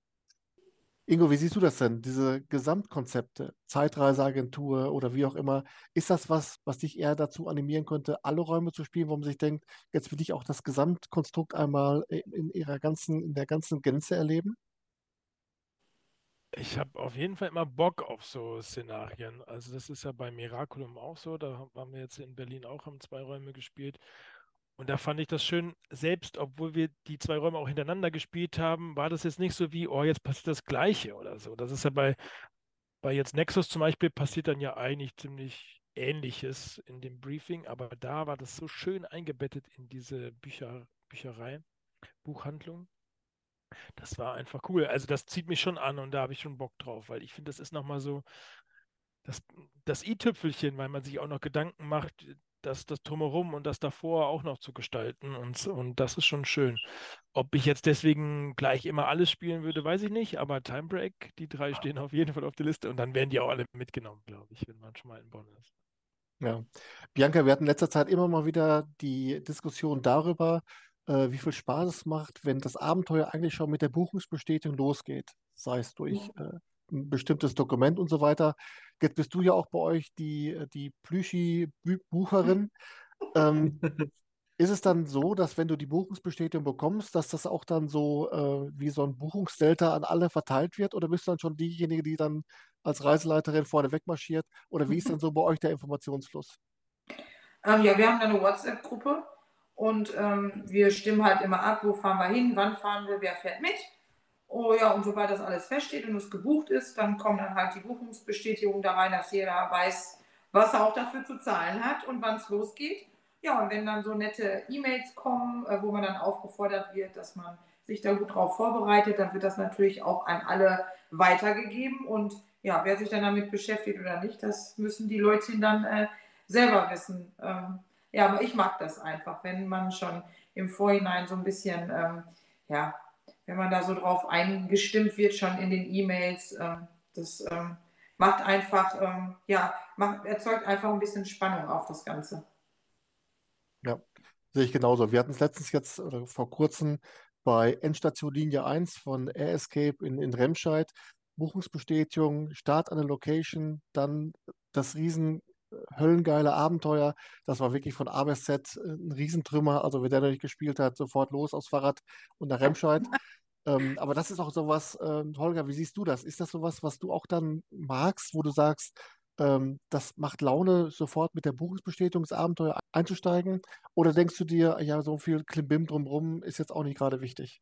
Ingo, wie siehst du das denn? Diese Gesamtkonzepte, Zeitreiseagentur oder wie auch immer, ist das was, was dich eher dazu animieren könnte, alle Räume zu spielen, wo man sich denkt, jetzt will ich auch das Gesamtkonstrukt einmal in ihrer ganzen, in der ganzen Gänze erleben? Ich habe auf jeden Fall immer Bock auf so Szenarien. Also das ist ja bei Miraculum auch so. Da haben wir jetzt in Berlin auch haben zwei Räume gespielt. Und da fand ich das schön, selbst obwohl wir die zwei Räume auch hintereinander gespielt haben, war das jetzt nicht so wie, oh, jetzt passiert das Gleiche oder so. Das ist ja bei, bei jetzt Nexus zum Beispiel passiert dann ja eigentlich ziemlich Ähnliches in dem Briefing, aber da war das so schön eingebettet in diese Bücher, Bücherei, Buchhandlung. Das war einfach cool. Also das zieht mich schon an und da habe ich schon Bock drauf, weil ich finde, das ist nochmal so das, das i-Tüpfelchen, weil man sich auch noch Gedanken macht, das, das drumherum und das davor auch noch zu gestalten und, und das ist schon schön. Ob ich jetzt deswegen gleich immer alles spielen würde, weiß ich nicht, aber Time Break, die drei stehen auf jeden Fall auf der Liste und dann werden die auch alle mitgenommen, glaube ich, wenn man schon mal in Bonn ist. Ja. Bianca, wir hatten in letzter Zeit immer mal wieder die Diskussion darüber, äh, wie viel Spaß es macht, wenn das Abenteuer eigentlich schon mit der Buchungsbestätigung losgeht, sei es durch äh, ein bestimmtes Dokument und so weiter. Jetzt bist du ja auch bei euch die, die Plüschi-Bucherin. Ähm, ist es dann so, dass wenn du die Buchungsbestätigung bekommst, dass das auch dann so äh, wie so ein Buchungsdelta an alle verteilt wird? Oder bist du dann schon diejenige, die dann als Reiseleiterin vorne wegmarschiert? Oder wie ist dann so bei euch der Informationsfluss? Ähm, ja, wir haben eine WhatsApp-Gruppe und ähm, wir stimmen halt immer ab, wo fahren wir hin, wann fahren wir, wer fährt mit. Oh ja, und sobald das alles feststeht und es gebucht ist, dann kommen dann halt die Buchungsbestätigungen da rein, dass jeder weiß, was er auch dafür zu zahlen hat und wann es losgeht. Ja, und wenn dann so nette E-Mails kommen, äh, wo man dann aufgefordert wird, dass man sich da gut drauf vorbereitet, dann wird das natürlich auch an alle weitergegeben. Und ja, wer sich dann damit beschäftigt oder nicht, das müssen die Leute dann äh, selber wissen. Ähm, ja, aber ich mag das einfach, wenn man schon im Vorhinein so ein bisschen, ähm, ja, wenn man da so drauf eingestimmt wird, schon in den E-Mails, ähm, das ähm, macht einfach, ähm, ja, macht, erzeugt einfach ein bisschen Spannung auf das Ganze. Ja, sehe ich genauso. Wir hatten es letztens jetzt oder vor kurzem bei Endstation Linie 1 von Air Escape in, in Remscheid. Buchungsbestätigung, Start an der Location, dann das riesen äh, höllengeile Abenteuer. Das war wirklich von A bis Z äh, ein Riesentrümmer. Also wer der noch nicht gespielt hat, sofort los aufs Fahrrad und nach Remscheid. ähm, aber das ist auch sowas, äh, Holger, wie siehst du das? Ist das sowas, was du auch dann magst, wo du sagst, ähm, das macht Laune, sofort mit der Buchungsbestätigung ins Abenteuer einzusteigen? Oder denkst du dir, ja, so viel Klimbim drumherum ist jetzt auch nicht gerade wichtig?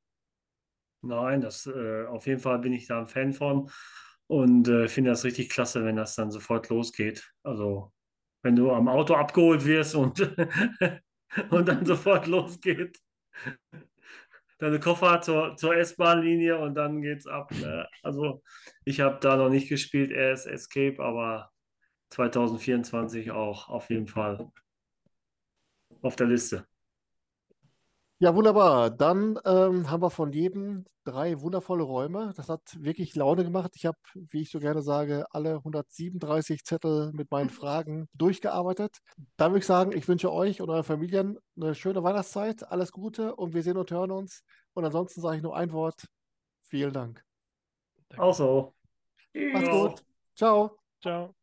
Nein, das äh, auf jeden Fall bin ich da ein Fan von und äh, finde das richtig klasse, wenn das dann sofort losgeht. Also wenn du am Auto abgeholt wirst und, und dann sofort losgeht. Deine Koffer zur, zur S-Bahn-Linie und dann geht's ab. Ne? Also ich habe da noch nicht gespielt, ist Escape, aber 2024 auch auf jeden Fall auf der Liste. Ja, wunderbar. Dann ähm, haben wir von jedem drei wundervolle Räume. Das hat wirklich Laune gemacht. Ich habe, wie ich so gerne sage, alle 137 Zettel mit meinen Fragen durchgearbeitet. Dann würde ich sagen, ich wünsche euch und euren Familien eine schöne Weihnachtszeit, alles Gute und wir sehen und hören uns. Und ansonsten sage ich nur ein Wort. Vielen Dank. Auch so. Macht's gut. Ciao. Ciao.